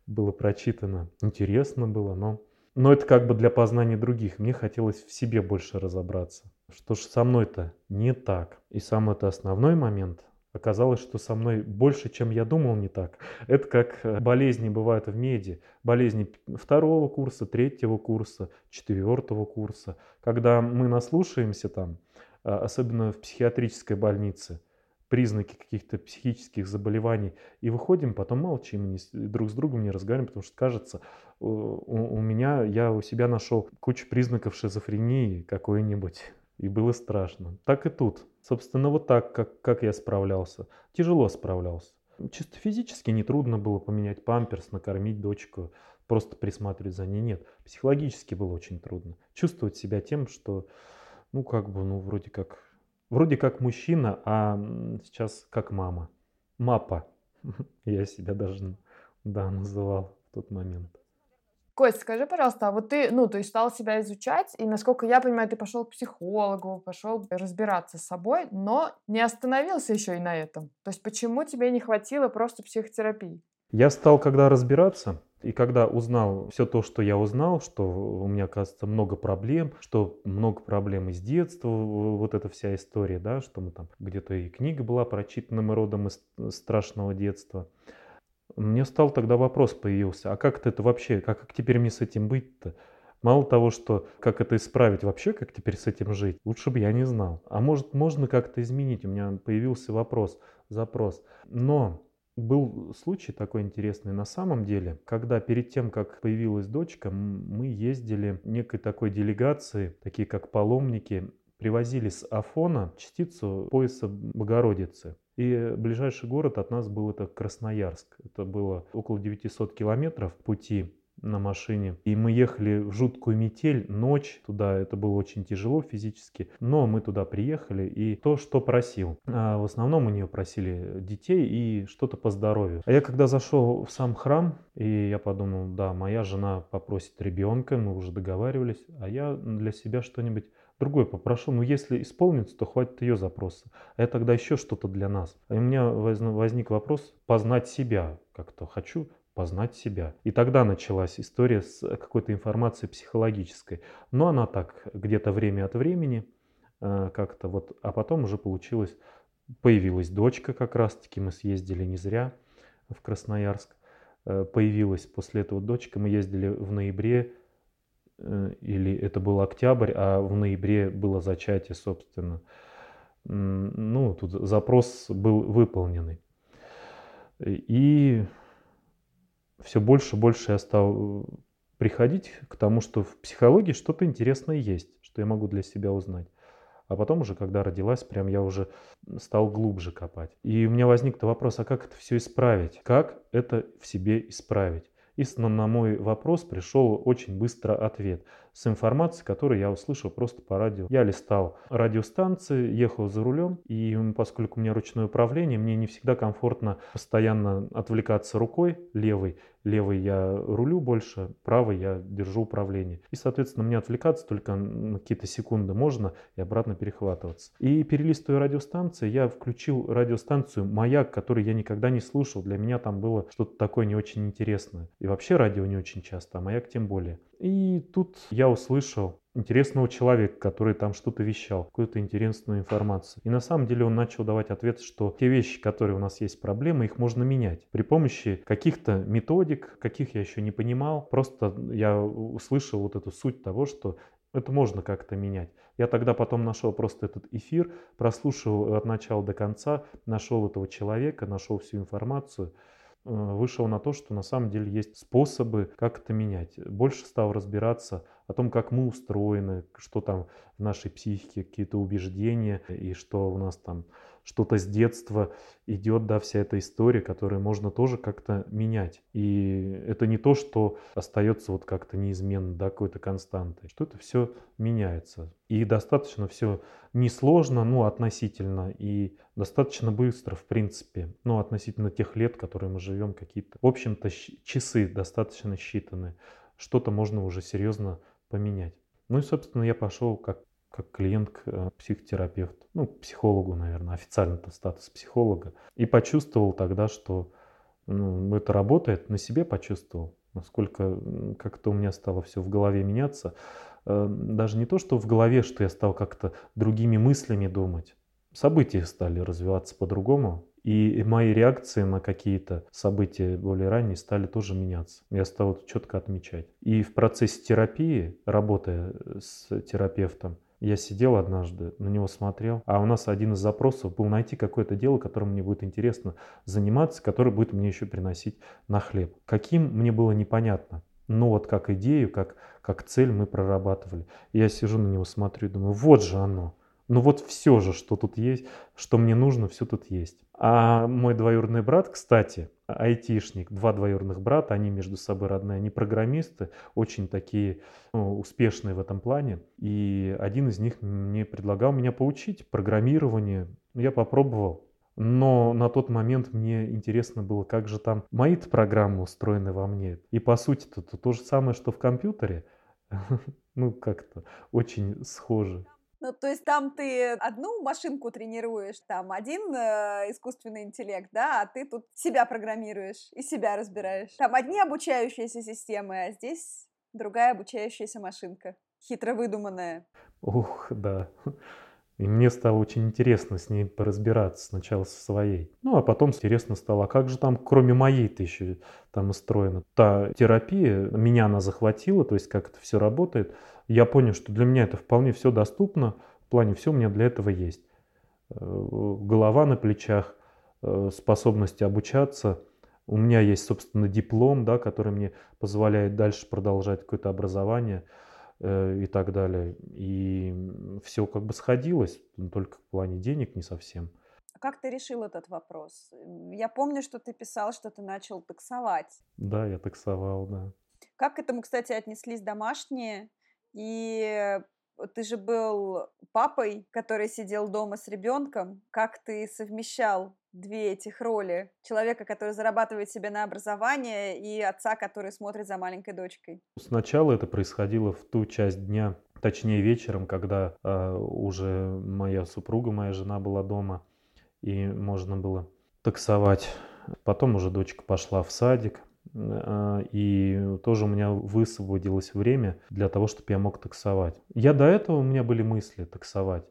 было прочитано. Интересно было, но но это как бы для познания других. Мне хотелось в себе больше разобраться. Что ж со мной-то не так. И сам это основной момент. Оказалось, что со мной больше, чем я думал, не так. Это как э, болезни бывают в меди. Болезни второго курса, третьего курса, четвертого курса. Когда мы наслушаемся там, а, особенно в психиатрической больнице, признаки каких-то психических заболеваний и выходим, потом молчим, не, друг с другом не разговариваем, потому что кажется, у, у меня, я у себя нашел кучу признаков шизофрении какой-нибудь, и было страшно. Так и тут. Собственно, вот так, как, как я справлялся. Тяжело справлялся. Чисто физически нетрудно было поменять памперс, накормить дочку, просто присматривать за ней. Нет, психологически было очень трудно. Чувствовать себя тем, что, ну, как бы, ну, вроде как Вроде как мужчина, а сейчас как мама. Мапа. (laughs) Я себя даже, да, называл в тот момент.
Кость, скажи, пожалуйста, а вот ты, ну, то есть стал себя изучать, и, насколько я понимаю, ты пошел к психологу, пошел разбираться с собой, но не остановился еще и на этом. То есть почему тебе не хватило просто психотерапии?
Я стал, когда разбираться, и когда узнал все то, что я узнал, что у меня, оказывается, много проблем, что много проблем из детства, вот эта вся история, да, что мы там где-то и книга была прочитана мы родом из страшного детства. Мне стал тогда вопрос появился, а как это вообще, как, как теперь мне с этим быть-то? Мало того, что как это исправить вообще, как теперь с этим жить, лучше бы я не знал. А может, можно как-то изменить? У меня появился вопрос, запрос. Но был случай такой интересный на самом деле, когда перед тем, как появилась дочка, мы ездили некой такой делегации, такие как паломники, привозили с Афона частицу пояса Богородицы. И ближайший город от нас был это Красноярск. Это было около 900 километров пути на машине. И мы ехали в жуткую метель, ночь туда. Это было очень тяжело физически. Но мы туда приехали и то, что просил. А в основном у нее просили детей и что-то по здоровью. А я когда зашел в сам храм, и я подумал, да, моя жена попросит ребенка, мы уже договаривались, а я для себя что-нибудь другой попрошу. Но если исполнится, то хватит ее запроса. А я тогда еще что-то для нас. И у меня возник вопрос познать себя как-то. Хочу познать себя. И тогда началась история с какой-то информацией психологической. Но она так где-то время от времени э, как-то вот, а потом уже получилось, появилась дочка как раз-таки, мы съездили не зря в Красноярск. Э, появилась после этого дочка, мы ездили в ноябре, э, или это был октябрь, а в ноябре было зачатие, собственно. Ну, тут запрос был выполненный. И все больше и больше я стал э, приходить к тому, что в психологии что-то интересное есть, что я могу для себя узнать. А потом уже, когда родилась, прям я уже стал глубже копать. И у меня возник вопрос, а как это все исправить? Как это в себе исправить? И на мой вопрос пришел очень быстро ответ с информацией, которую я услышал просто по радио. Я листал радиостанции, ехал за рулем, и поскольку у меня ручное управление, мне не всегда комфортно постоянно отвлекаться рукой левой. Левой я рулю больше, правой я держу управление. И, соответственно, мне отвлекаться только на какие-то секунды можно и обратно перехватываться. И перелистывая радиостанции, я включил радиостанцию «Маяк», который я никогда не слушал. Для меня там было что-то такое не очень интересное. И вообще радио не очень часто, а «Маяк» тем более. И тут я услышал интересного человека, который там что-то вещал, какую-то интересную информацию. И на самом деле он начал давать ответ, что те вещи, которые у нас есть проблемы, их можно менять при помощи каких-то методик, каких я еще не понимал. Просто я услышал вот эту суть того, что это можно как-то менять. Я тогда потом нашел просто этот эфир, прослушал от начала до конца, нашел этого человека, нашел всю информацию. Э, вышел на то, что на самом деле есть способы, как это менять. Больше стал разбираться о том, как мы устроены, что там в нашей психике, какие-то убеждения, и что у нас там что-то с детства идет, да, вся эта история, которую можно тоже как-то менять. И это не то, что остается вот как-то неизменно, да, какой-то константой, что это все меняется. И достаточно все несложно, ну, относительно, и достаточно быстро, в принципе, ну, относительно тех лет, которые мы живем, какие-то, в общем-то, часы достаточно считаны. Что-то можно уже серьезно поменять. Ну и, собственно, я пошел как как клиент к э, психотерапевту, ну, психологу, наверное, официально это статус психолога. И почувствовал тогда, что ну, это работает, на себе почувствовал, насколько как-то у меня стало все в голове меняться. Э, даже не то, что в голове, что я стал как-то другими мыслями думать. События стали развиваться по-другому, и мои реакции на какие-то события более ранние стали тоже меняться. Я стал это четко отмечать. И в процессе терапии, работая с терапевтом, я сидел однажды, на него смотрел, а у нас один из запросов был найти какое-то дело, которым мне будет интересно заниматься, которое будет мне еще приносить на хлеб. Каким мне было непонятно. Но вот как идею, как, как цель мы прорабатывали. Я сижу на него, смотрю и думаю, вот же оно. Ну вот все же, что тут есть, что мне нужно, все тут есть. А мой двоюродный брат, кстати, айтишник, два двоюродных брата, они между собой родные, они программисты, очень такие ну, успешные в этом плане. И один из них мне предлагал меня поучить программированию. Я попробовал, но на тот момент мне интересно было, как же там мои программы устроены во мне. И по сути это то же самое, что в компьютере. (laughs) Ну, как-то очень схоже.
Ну, то есть там ты одну машинку тренируешь, там один э, искусственный интеллект, да, а ты тут себя программируешь и себя разбираешь. Там одни обучающиеся системы, а здесь другая обучающаяся машинка, хитро выдуманная.
Ух, да. И мне стало очень интересно с ней поразбираться сначала со своей. Ну, а потом интересно стало, а как же там, кроме моей-то еще там устроена та терапия, меня она захватила, то есть как это все работает я понял, что для меня это вполне все доступно, в плане все у меня для этого есть. Э, голова на плечах, э, способность обучаться. У меня есть, собственно, диплом, да, который мне позволяет дальше продолжать какое-то образование э, и так далее. И все как бы сходилось, только в плане денег не совсем.
А как ты решил этот вопрос? Я помню, что ты писал, что ты начал таксовать.
Да, я таксовал, да.
Как к этому, кстати, отнеслись домашние? И ты же был папой, который сидел дома с ребенком. Как ты совмещал две этих роли? Человека, который зарабатывает себе на образование, и отца, который смотрит за маленькой дочкой.
Сначала это происходило в ту часть дня, точнее вечером, когда э, уже моя супруга, моя жена была дома, и можно было таксовать. Потом уже дочка пошла в садик, и тоже у меня высвободилось время для того, чтобы я мог таксовать. Я до этого у меня были мысли таксовать,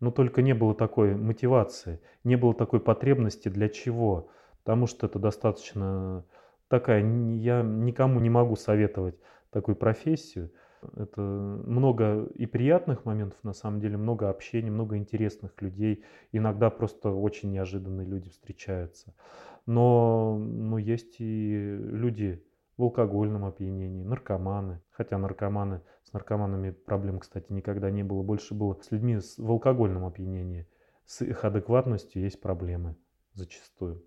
но только не было такой мотивации, не было такой потребности для чего, потому что это достаточно такая, я никому не могу советовать такую профессию. Это много и приятных моментов, на самом деле, много общения, много интересных людей. Иногда просто очень неожиданные люди встречаются. Но ну, есть и люди в алкогольном опьянении, наркоманы. Хотя наркоманы, с наркоманами проблем, кстати, никогда не было. Больше было с людьми в алкогольном опьянении. С их адекватностью есть проблемы зачастую.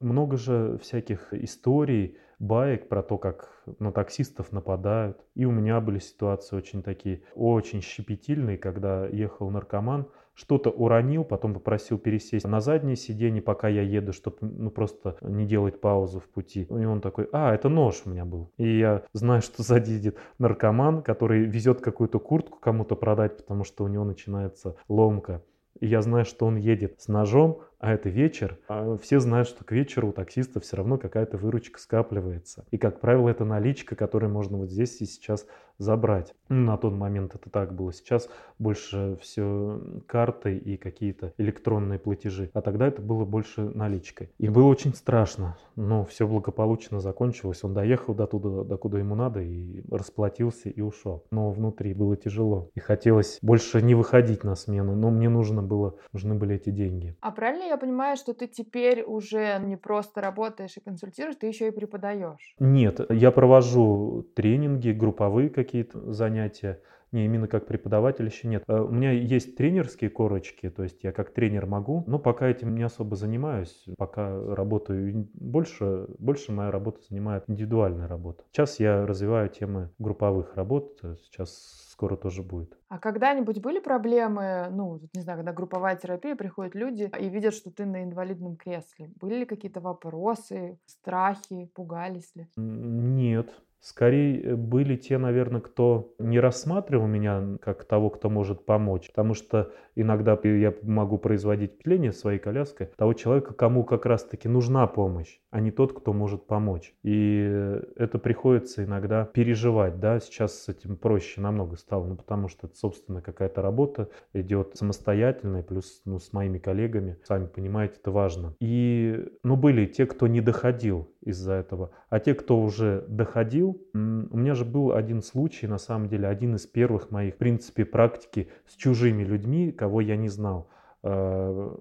Много же всяких историй, баек про то, как на таксистов нападают. И у меня были ситуации очень такие, очень щепетильные, когда ехал наркоман, что-то уронил, потом попросил пересесть на заднее сиденье, пока я еду, чтобы ну, просто не делать паузу в пути. И он такой, а, это нож у меня был. И я знаю, что сзади едет наркоман, который везет какую-то куртку кому-то продать, потому что у него начинается ломка. И я знаю, что он едет с ножом, а это вечер, а все знают, что к вечеру у таксиста все равно какая-то выручка скапливается. И, как правило, это наличка, которую можно вот здесь и сейчас забрать. Ну, на тот момент это так было. Сейчас больше все карты и какие-то электронные платежи. А тогда это было больше наличкой. И было очень страшно, но все благополучно закончилось. Он доехал до туда, до куда ему надо, и расплатился и ушел. Но внутри было тяжело. И хотелось больше не выходить на смену, но мне нужно было, нужны были эти деньги.
А правильно я понимаю, что ты теперь уже не просто работаешь и консультируешь, ты еще и преподаешь?
Нет, я провожу тренинги, групповые какие-то занятия. Не, именно как преподаватель еще нет. Э, у меня есть тренерские корочки, то есть я как тренер могу, но пока этим не особо занимаюсь, пока работаю больше, больше моя работа занимает индивидуальная работа. Сейчас я развиваю темы групповых работ, сейчас скоро тоже будет.
А когда-нибудь были проблемы, ну, не знаю, когда групповая терапия, приходят люди и видят, что ты на инвалидном кресле? Были ли какие-то вопросы, страхи, пугались ли?
Нет, Скорее э, были те, наверное, кто не рассматривал меня как того, кто может помочь. Потому что иногда я могу производить впечатление своей коляской того человека, кому как раз-таки нужна помощь, а не тот, кто может помочь. И это приходится иногда переживать. Да? Сейчас с этим проще намного стало, ну, потому что собственно, какая-то работа идет самостоятельная, плюс ну, с моими коллегами. Сами понимаете, это важно. И ну, были те, кто не доходил из-за этого. А те, кто уже доходил, у меня же был один случай, на самом деле, один из первых моих, в принципе, практики с чужими людьми, я не знал. А,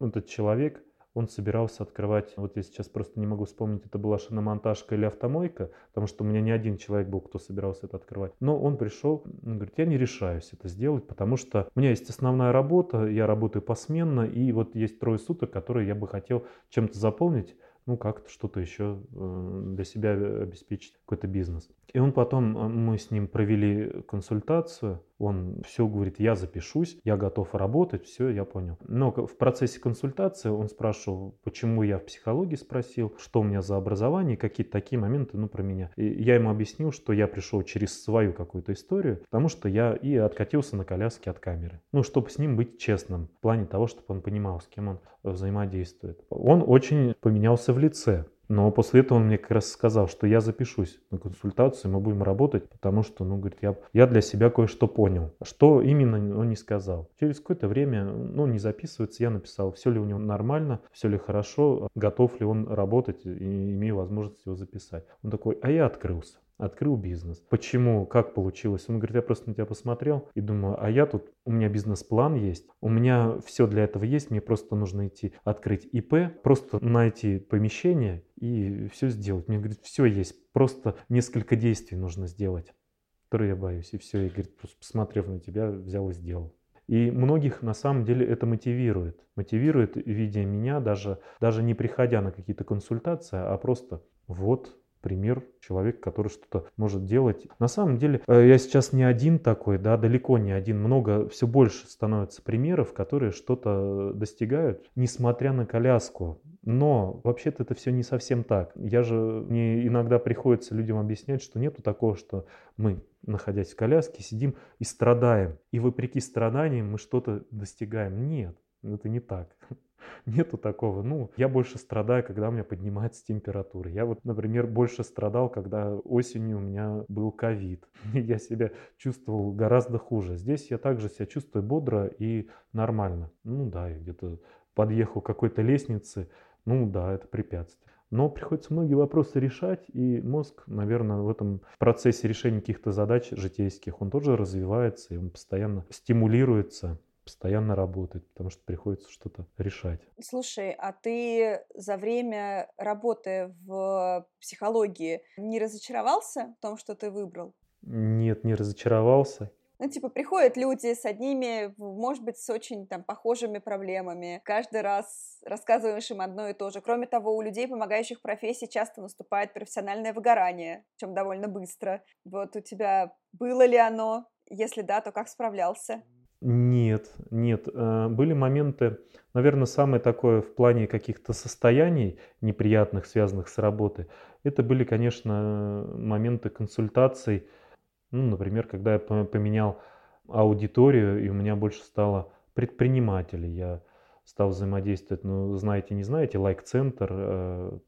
этот человек, он собирался открывать, вот я сейчас просто не могу вспомнить, это была шиномонтажка или автомойка, потому что у меня не один человек был, кто собирался это открывать. Но он пришел, он говорит, я не решаюсь это сделать, потому что у меня есть основная работа, я работаю посменно, и вот есть трое суток, которые я бы хотел чем-то заполнить, ну, как-то что-то еще э, для себя обеспечить, какой-то бизнес. И он потом, э, мы с ним провели консультацию, он все говорит, я запишусь, я готов работать, все, я понял. Но в процессе консультации он спрашивал, почему я в психологии спросил, что у меня за образование, какие-то такие моменты, ну, про меня. И я ему объяснил, что я пришел через свою какую-то историю, потому что я и откатился на коляске от камеры. Ну, чтобы с ним быть честным, в плане того, чтобы он понимал, с кем он взаимодействует. Он очень поменялся в лице. Но после этого он мне как раз сказал, что я запишусь на консультацию, мы будем работать, потому что, ну, говорит, я, я для себя кое-что понял. Что именно, он не сказал. Через какое-то время, ну, не записывается, я написал, все ли у него нормально, все ли хорошо, готов ли он работать и имею возможность его записать. Он такой, а я открылся открыл бизнес. Почему, как получилось? Он говорит, я просто на тебя посмотрел и думаю, а я тут, у меня бизнес-план есть, у меня все для этого есть, мне просто нужно идти открыть ИП, просто найти помещение и все сделать. Мне говорит, все есть, просто несколько действий нужно сделать, которые я боюсь. И все, и говорит, просто посмотрев на тебя, взял и сделал. И многих на самом деле это мотивирует. Мотивирует, видя меня, даже, даже не приходя на какие-то консультации, а просто вот пример человека, который что-то может делать. На самом деле, э, я сейчас не один такой, да, далеко не один. Много, все больше становится примеров, которые что-то достигают, несмотря на коляску. Но вообще-то это все не совсем так. Я же, мне иногда приходится людям объяснять, что нету такого, что мы, находясь в коляске, сидим и страдаем. И вопреки страданиям мы что-то достигаем. Нет, это не так. (laughs) Нету такого. Ну, я больше страдаю, когда у меня поднимается температура. Я вот, например, больше страдал, когда осенью у меня был ковид. (laughs) Я себя чувствовал гораздо хуже. Здесь я также себя чувствую бодро и нормально. Ну да, я где-то подъехал к какой-то лестнице. Ну да, это препятствие. Но приходится многие вопросы решать, и мозг, наверное, в этом процессе решения каких-то задач житейских, он тоже развивается, и он постоянно стимулируется постоянно работает, потому что приходится что-то решать.
Слушай, а ты за время работы в психологии не разочаровался в том, что ты выбрал?
Нет, не разочаровался.
Ну, типа, приходят люди с одними, может быть, с очень там похожими проблемами. Каждый раз рассказываешь им одно и то же. Кроме того, у людей, помогающих профессии, часто наступает профессиональное выгорание, причем довольно быстро. Вот у тебя было ли оно? Если да, то как справлялся?
Нет, нет. Э, были моменты, наверное, самое такое в плане каких-то состояний неприятных, связанных с работой. Это были, конечно, моменты консультаций. Ну, например, когда я поменял аудиторию, и у меня больше стало предпринимателей. Я стал взаимодействовать, ну, знаете, не знаете, лайк-центр, э,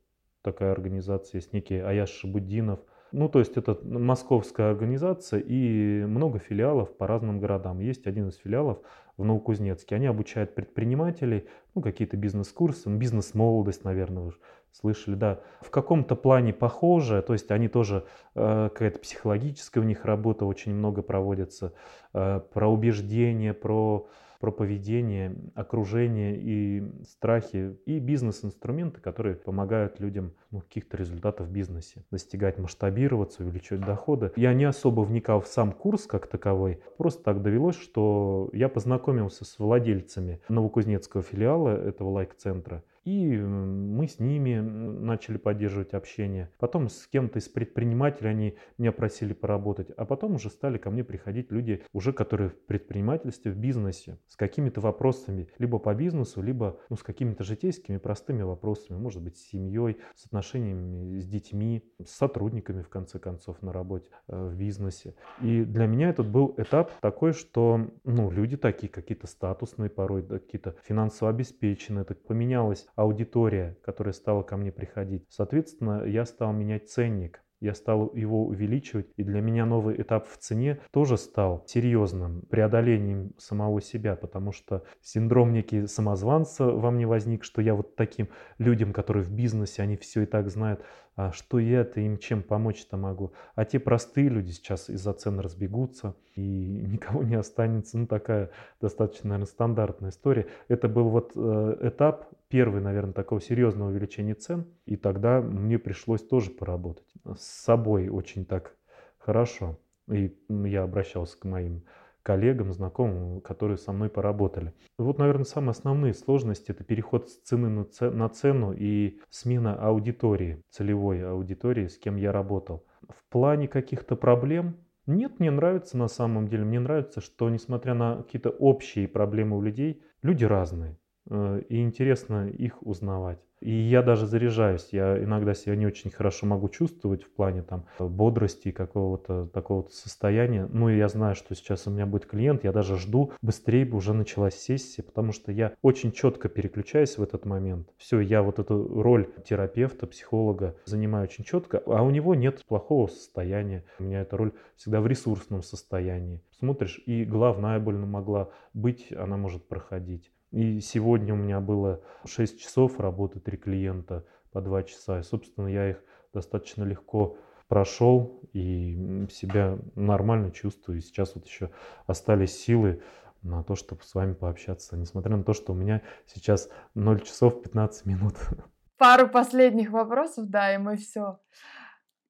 такая организация есть, некий Аяш Шабуддинов. Ну, то есть это московская организация и много филиалов по разным городам. Есть один из филиалов в Новокузнецке. Они обучают предпринимателей, ну, какие-то бизнес-курсы, бизнес-молодость, наверное, вы слышали, да. В каком-то плане похоже, то есть они тоже, э, какая-то психологическая у них работа очень много проводится, э, про убеждения, про про поведение, окружение и страхи, и бизнес-инструменты, которые помогают людям ну, каких-то результатов в бизнесе, достигать масштабироваться, увеличивать доходы. Я не особо вникал в сам курс как таковой, просто так довелось, что я познакомился с владельцами Новокузнецкого филиала этого лайк-центра, и мы с ними начали поддерживать общение. Потом с кем-то из предпринимателей они меня просили поработать. А потом уже стали ко мне приходить люди, уже которые в предпринимательстве, в бизнесе, с какими-то вопросами, либо по бизнесу, либо ну, с какими-то житейскими простыми вопросами, может быть, с семьей, с отношениями с детьми, с сотрудниками, в конце концов, на работе, э, в бизнесе. И для меня этот был этап такой, что ну, люди такие какие-то статусные порой, какие-то финансово обеспеченные, так поменялось аудитория, которая стала ко мне приходить. Соответственно, я стал менять ценник. Я стал его увеличивать, и для меня новый этап в цене тоже стал серьезным преодолением самого себя, потому что синдром некий самозванца во мне возник, что я вот таким людям, которые в бизнесе, они все и так знают, что я-то им чем помочь-то могу. А те простые люди сейчас из-за цен разбегутся, и (laughs) никого не останется. Ну, такая достаточно, наверное, стандартная история. Это был вот э, этап, первый, наверное, такого серьезного увеличения цен, и тогда мне пришлось тоже поработать с собой очень так хорошо. И я обращался к моим коллегам, знакомым, которые со мной поработали. Вот, наверное, самые основные сложности – это переход с цены на цену и смена аудитории, целевой аудитории, с кем я работал. В плане каких-то проблем нет, мне нравится на самом деле. Мне нравится, что несмотря на какие-то общие проблемы у людей, люди разные. Э, и интересно их узнавать. И я даже заряжаюсь, я иногда себя не очень хорошо могу чувствовать в плане там бодрости какого-то такого состояния. Ну и я знаю, что сейчас у меня будет клиент, я даже жду, быстрее бы уже началась сессия, потому что я очень четко переключаюсь в этот момент. Все, я вот эту роль терапевта, психолога занимаю очень четко, а у него нет плохого состояния. У меня эта роль всегда в ресурсном состоянии. Смотришь, и головная боль могла быть, она может проходить. И сегодня у меня было 6 часов работы, 3 клиента по 2 часа. И, собственно, я их достаточно легко прошел и себя нормально чувствую. И сейчас вот еще остались силы на то, чтобы с вами пообщаться, несмотря на то, что у меня сейчас 0 часов 15 минут. (laughs)
Пару последних вопросов, да, и мы все.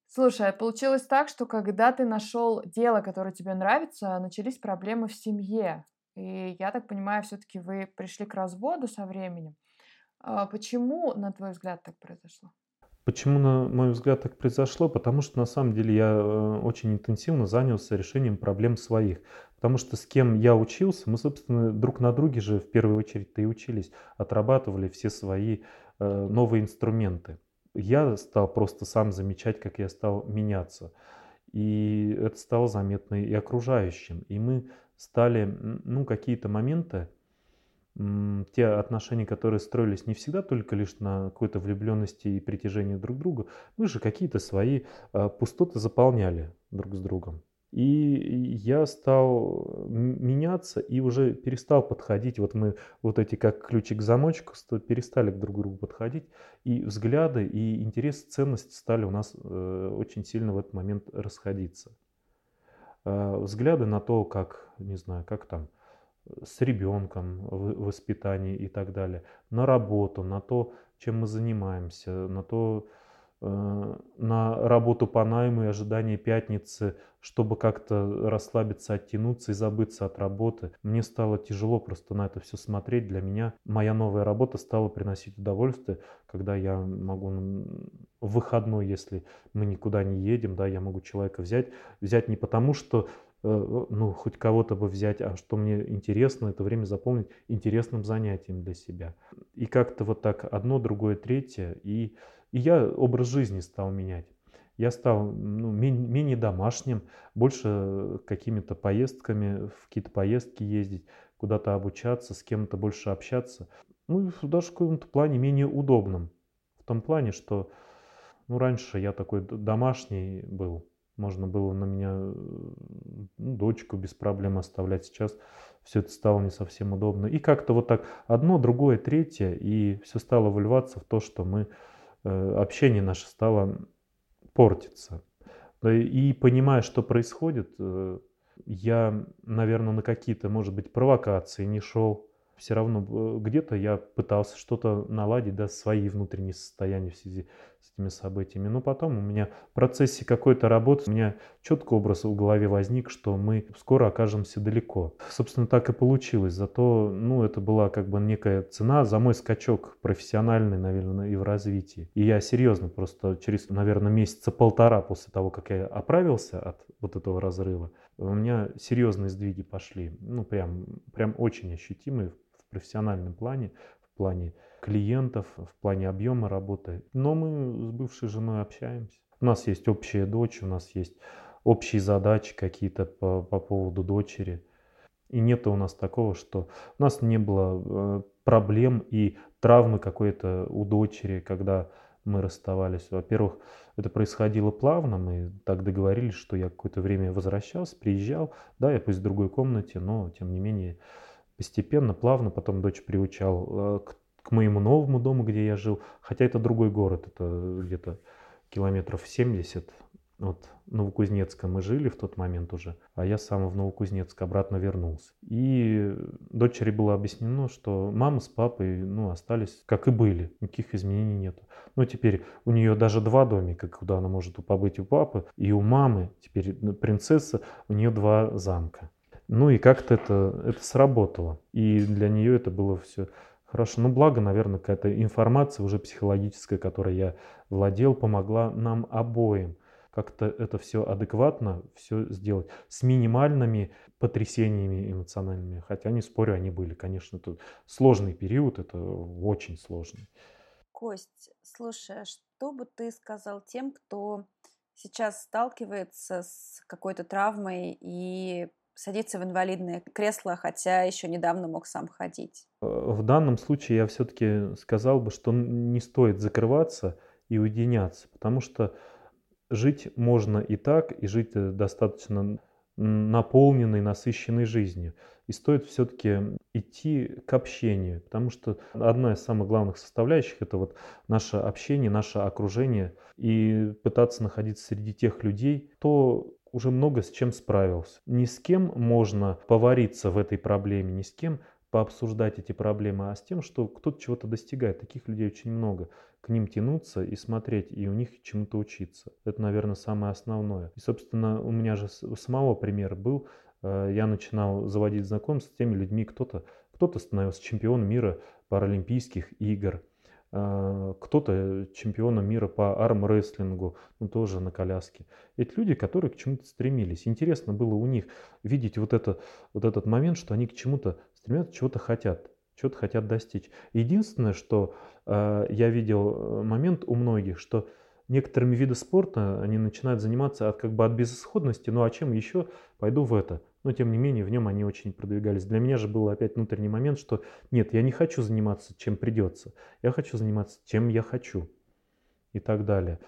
Слушай, а получилось так, что когда ты нашел дело, которое тебе нравится, начались проблемы в семье. И я так понимаю, все-таки вы пришли к разводу со временем. А почему, на твой взгляд, так произошло?
Почему, на мой взгляд, так произошло? Потому что, на самом деле, я э, очень интенсивно занялся решением проблем своих. Потому что с кем я учился, мы, собственно, друг на друге же в первую очередь-то и учились, отрабатывали все свои э, новые инструменты. Я стал просто сам замечать, как я стал меняться. И это стало заметно и окружающим. И мы стали, ну, какие-то моменты, те отношения, которые строились не всегда только лишь на какой-то влюбленности и притяжении друг к другу, мы же какие-то свои а, пустоты заполняли друг с другом. И я стал меняться и уже перестал подходить. Вот мы вот эти как ключик к замочку перестали друг к другу подходить. И взгляды, и интерес, ценности стали у нас э, очень сильно в этот момент расходиться. Э, взгляды на то, как, не знаю, как там с ребенком в воспитании и так далее, на работу, на то, чем мы занимаемся, на то, Э, на работу по найму и ожидание пятницы, чтобы как-то расслабиться, оттянуться и забыться от работы. Мне стало тяжело просто на это все смотреть. Для меня моя новая работа стала приносить удовольствие, когда я могу в выходной, если мы никуда не едем, да, я могу человека взять, взять не потому, что э, ну, хоть кого-то бы взять, а что мне интересно, это время заполнить интересным занятием для себя. И как-то вот так одно, другое, третье, и и я образ жизни стал менять. Я стал ну, менее домашним, больше какими-то поездками, в какие-то поездки ездить, куда-то обучаться, с кем-то больше общаться. ну, даже в каком-то плане менее удобным. В том плане, что ну, раньше я такой домашний был. Можно было на меня ну, дочку без проблем оставлять. Сейчас все это стало не совсем удобно. И как-то вот так одно, другое, третье, и все стало выливаться в то, что мы, общение наше стало портиться. И понимая, что происходит, э, я, наверное, на какие-то, может быть, провокации не шел, все равно э, где-то я пытался что-то наладить, да, свои внутренние состояния в связи с этими событиями. Но потом у меня в процессе какой-то работы у меня четкий образ в голове возник, что мы скоро окажемся далеко. Собственно, так и получилось. Зато, ну, это была как бы некая цена за мой скачок профессиональный, наверное, и в развитии. И я серьезно просто через, наверное, месяца полтора после того, как я оправился от вот этого разрыва, у меня серьезные сдвиги пошли. Ну, прям, прям очень ощутимые профессиональном плане, в плане клиентов, в плане объема работы. Но мы с бывшей женой общаемся. У нас есть общая дочь, у нас есть общие задачи какие-то по, по поводу дочери. И нет у нас такого, что у нас не было э, проблем и травмы какой-то у дочери, когда мы расставались. Во-первых, это происходило плавно, мы так договорились, что я какое-то время возвращался, приезжал, да, я пусть в другой комнате, но тем не менее постепенно, плавно потом дочь приучал э, к, к моему новому дому, где я жил. Хотя это другой город, это где-то километров 70 от Новокузнецка мы жили в тот момент уже, а я сам в Новокузнецк обратно вернулся. И дочери было объяснено, что мама с папой ну, остались как и были, никаких изменений нету. Ну, теперь у нее даже два домика, куда она может побыть у папы, и у мамы, теперь принцесса, у нее два замка. Ну и как-то это, это сработало. И для нее это было все хорошо. Ну, благо, наверное, какая-то информация уже психологическая, которой я владел, помогла нам обоим как-то это все адекватно все сделать с минимальными потрясениями эмоциональными. Хотя, не спорю, они были. Конечно, это сложный период, это очень сложный.
Кость, слушай, а что бы ты сказал тем, кто сейчас сталкивается с какой-то травмой и садиться в инвалидное кресло, хотя еще недавно мог сам ходить?
Э, в данном случае я все-таки сказал бы, что не стоит закрываться и уединяться, потому что жить можно и так, и жить э, достаточно наполненной, насыщенной жизнью. И стоит все-таки идти к общению, потому что одна из самых главных составляющих – это вот наше общение, наше окружение, и пытаться находиться среди тех людей, кто уже много с чем справился. Ни с кем можно повариться в этой проблеме, ни с кем пообсуждать эти проблемы, а с тем, что кто-то чего-то достигает. Таких людей очень много. К ним тянуться и смотреть, и у них чему-то учиться. Это, наверное, самое основное. И, собственно, у меня же самого пример был. Э, я начинал заводить знакомства с теми людьми, кто-то кто становился чемпионом мира паралимпийских игр, кто-то чемпионом мира по армрестлингу, ну тоже на коляске. Эти люди, которые к чему-то стремились. Интересно было у них видеть вот, это, вот этот момент, что они к чему-то стремятся, чего-то хотят, чего-то хотят достичь. Единственное, что э, я видел э, момент у многих, что некоторыми видами спорта они начинают заниматься от, как бы от безысходности, ну а чем еще пойду в это но тем не менее в нем они очень продвигались. Для меня же был опять внутренний момент, что нет, я не хочу заниматься чем придется, я хочу заниматься чем я хочу и так далее.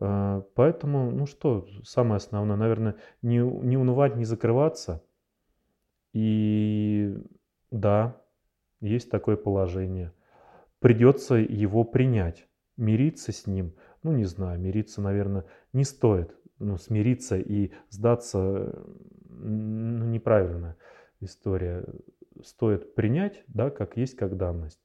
А, поэтому, ну что, самое основное, наверное, не, не унывать, не закрываться. И да, есть такое положение. Придется его принять, мириться с ним. Ну, не знаю, мириться, наверное, не стоит. Ну, смириться и сдаться ну, неправильная история. Стоит принять, да, как есть, как данность.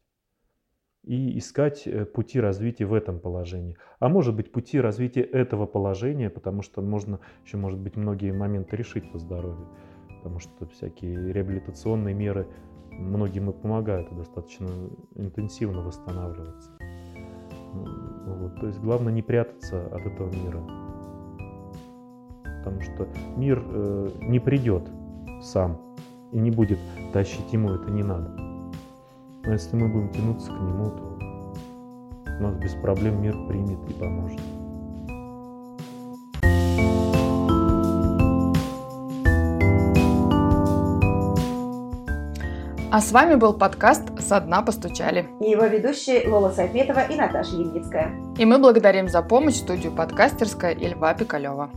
И искать э, пути развития в этом положении. А может быть пути развития этого положения, потому что можно еще, может быть, многие моменты решить по здоровью. Потому что всякие реабилитационные меры многим и помогают достаточно интенсивно восстанавливаться. Вот. То есть главное не прятаться от этого мира потому что мир э, не придет сам и не будет тащить ему это не надо. Но если мы будем тянуться к нему, то у нас без проблем мир примет и поможет.
А с вами был подкаст «Со дна постучали».
И его ведущие Лола Софетова и Наташа Ельницкая.
И мы благодарим за помощь студию подкастерская и Льва Пикалева.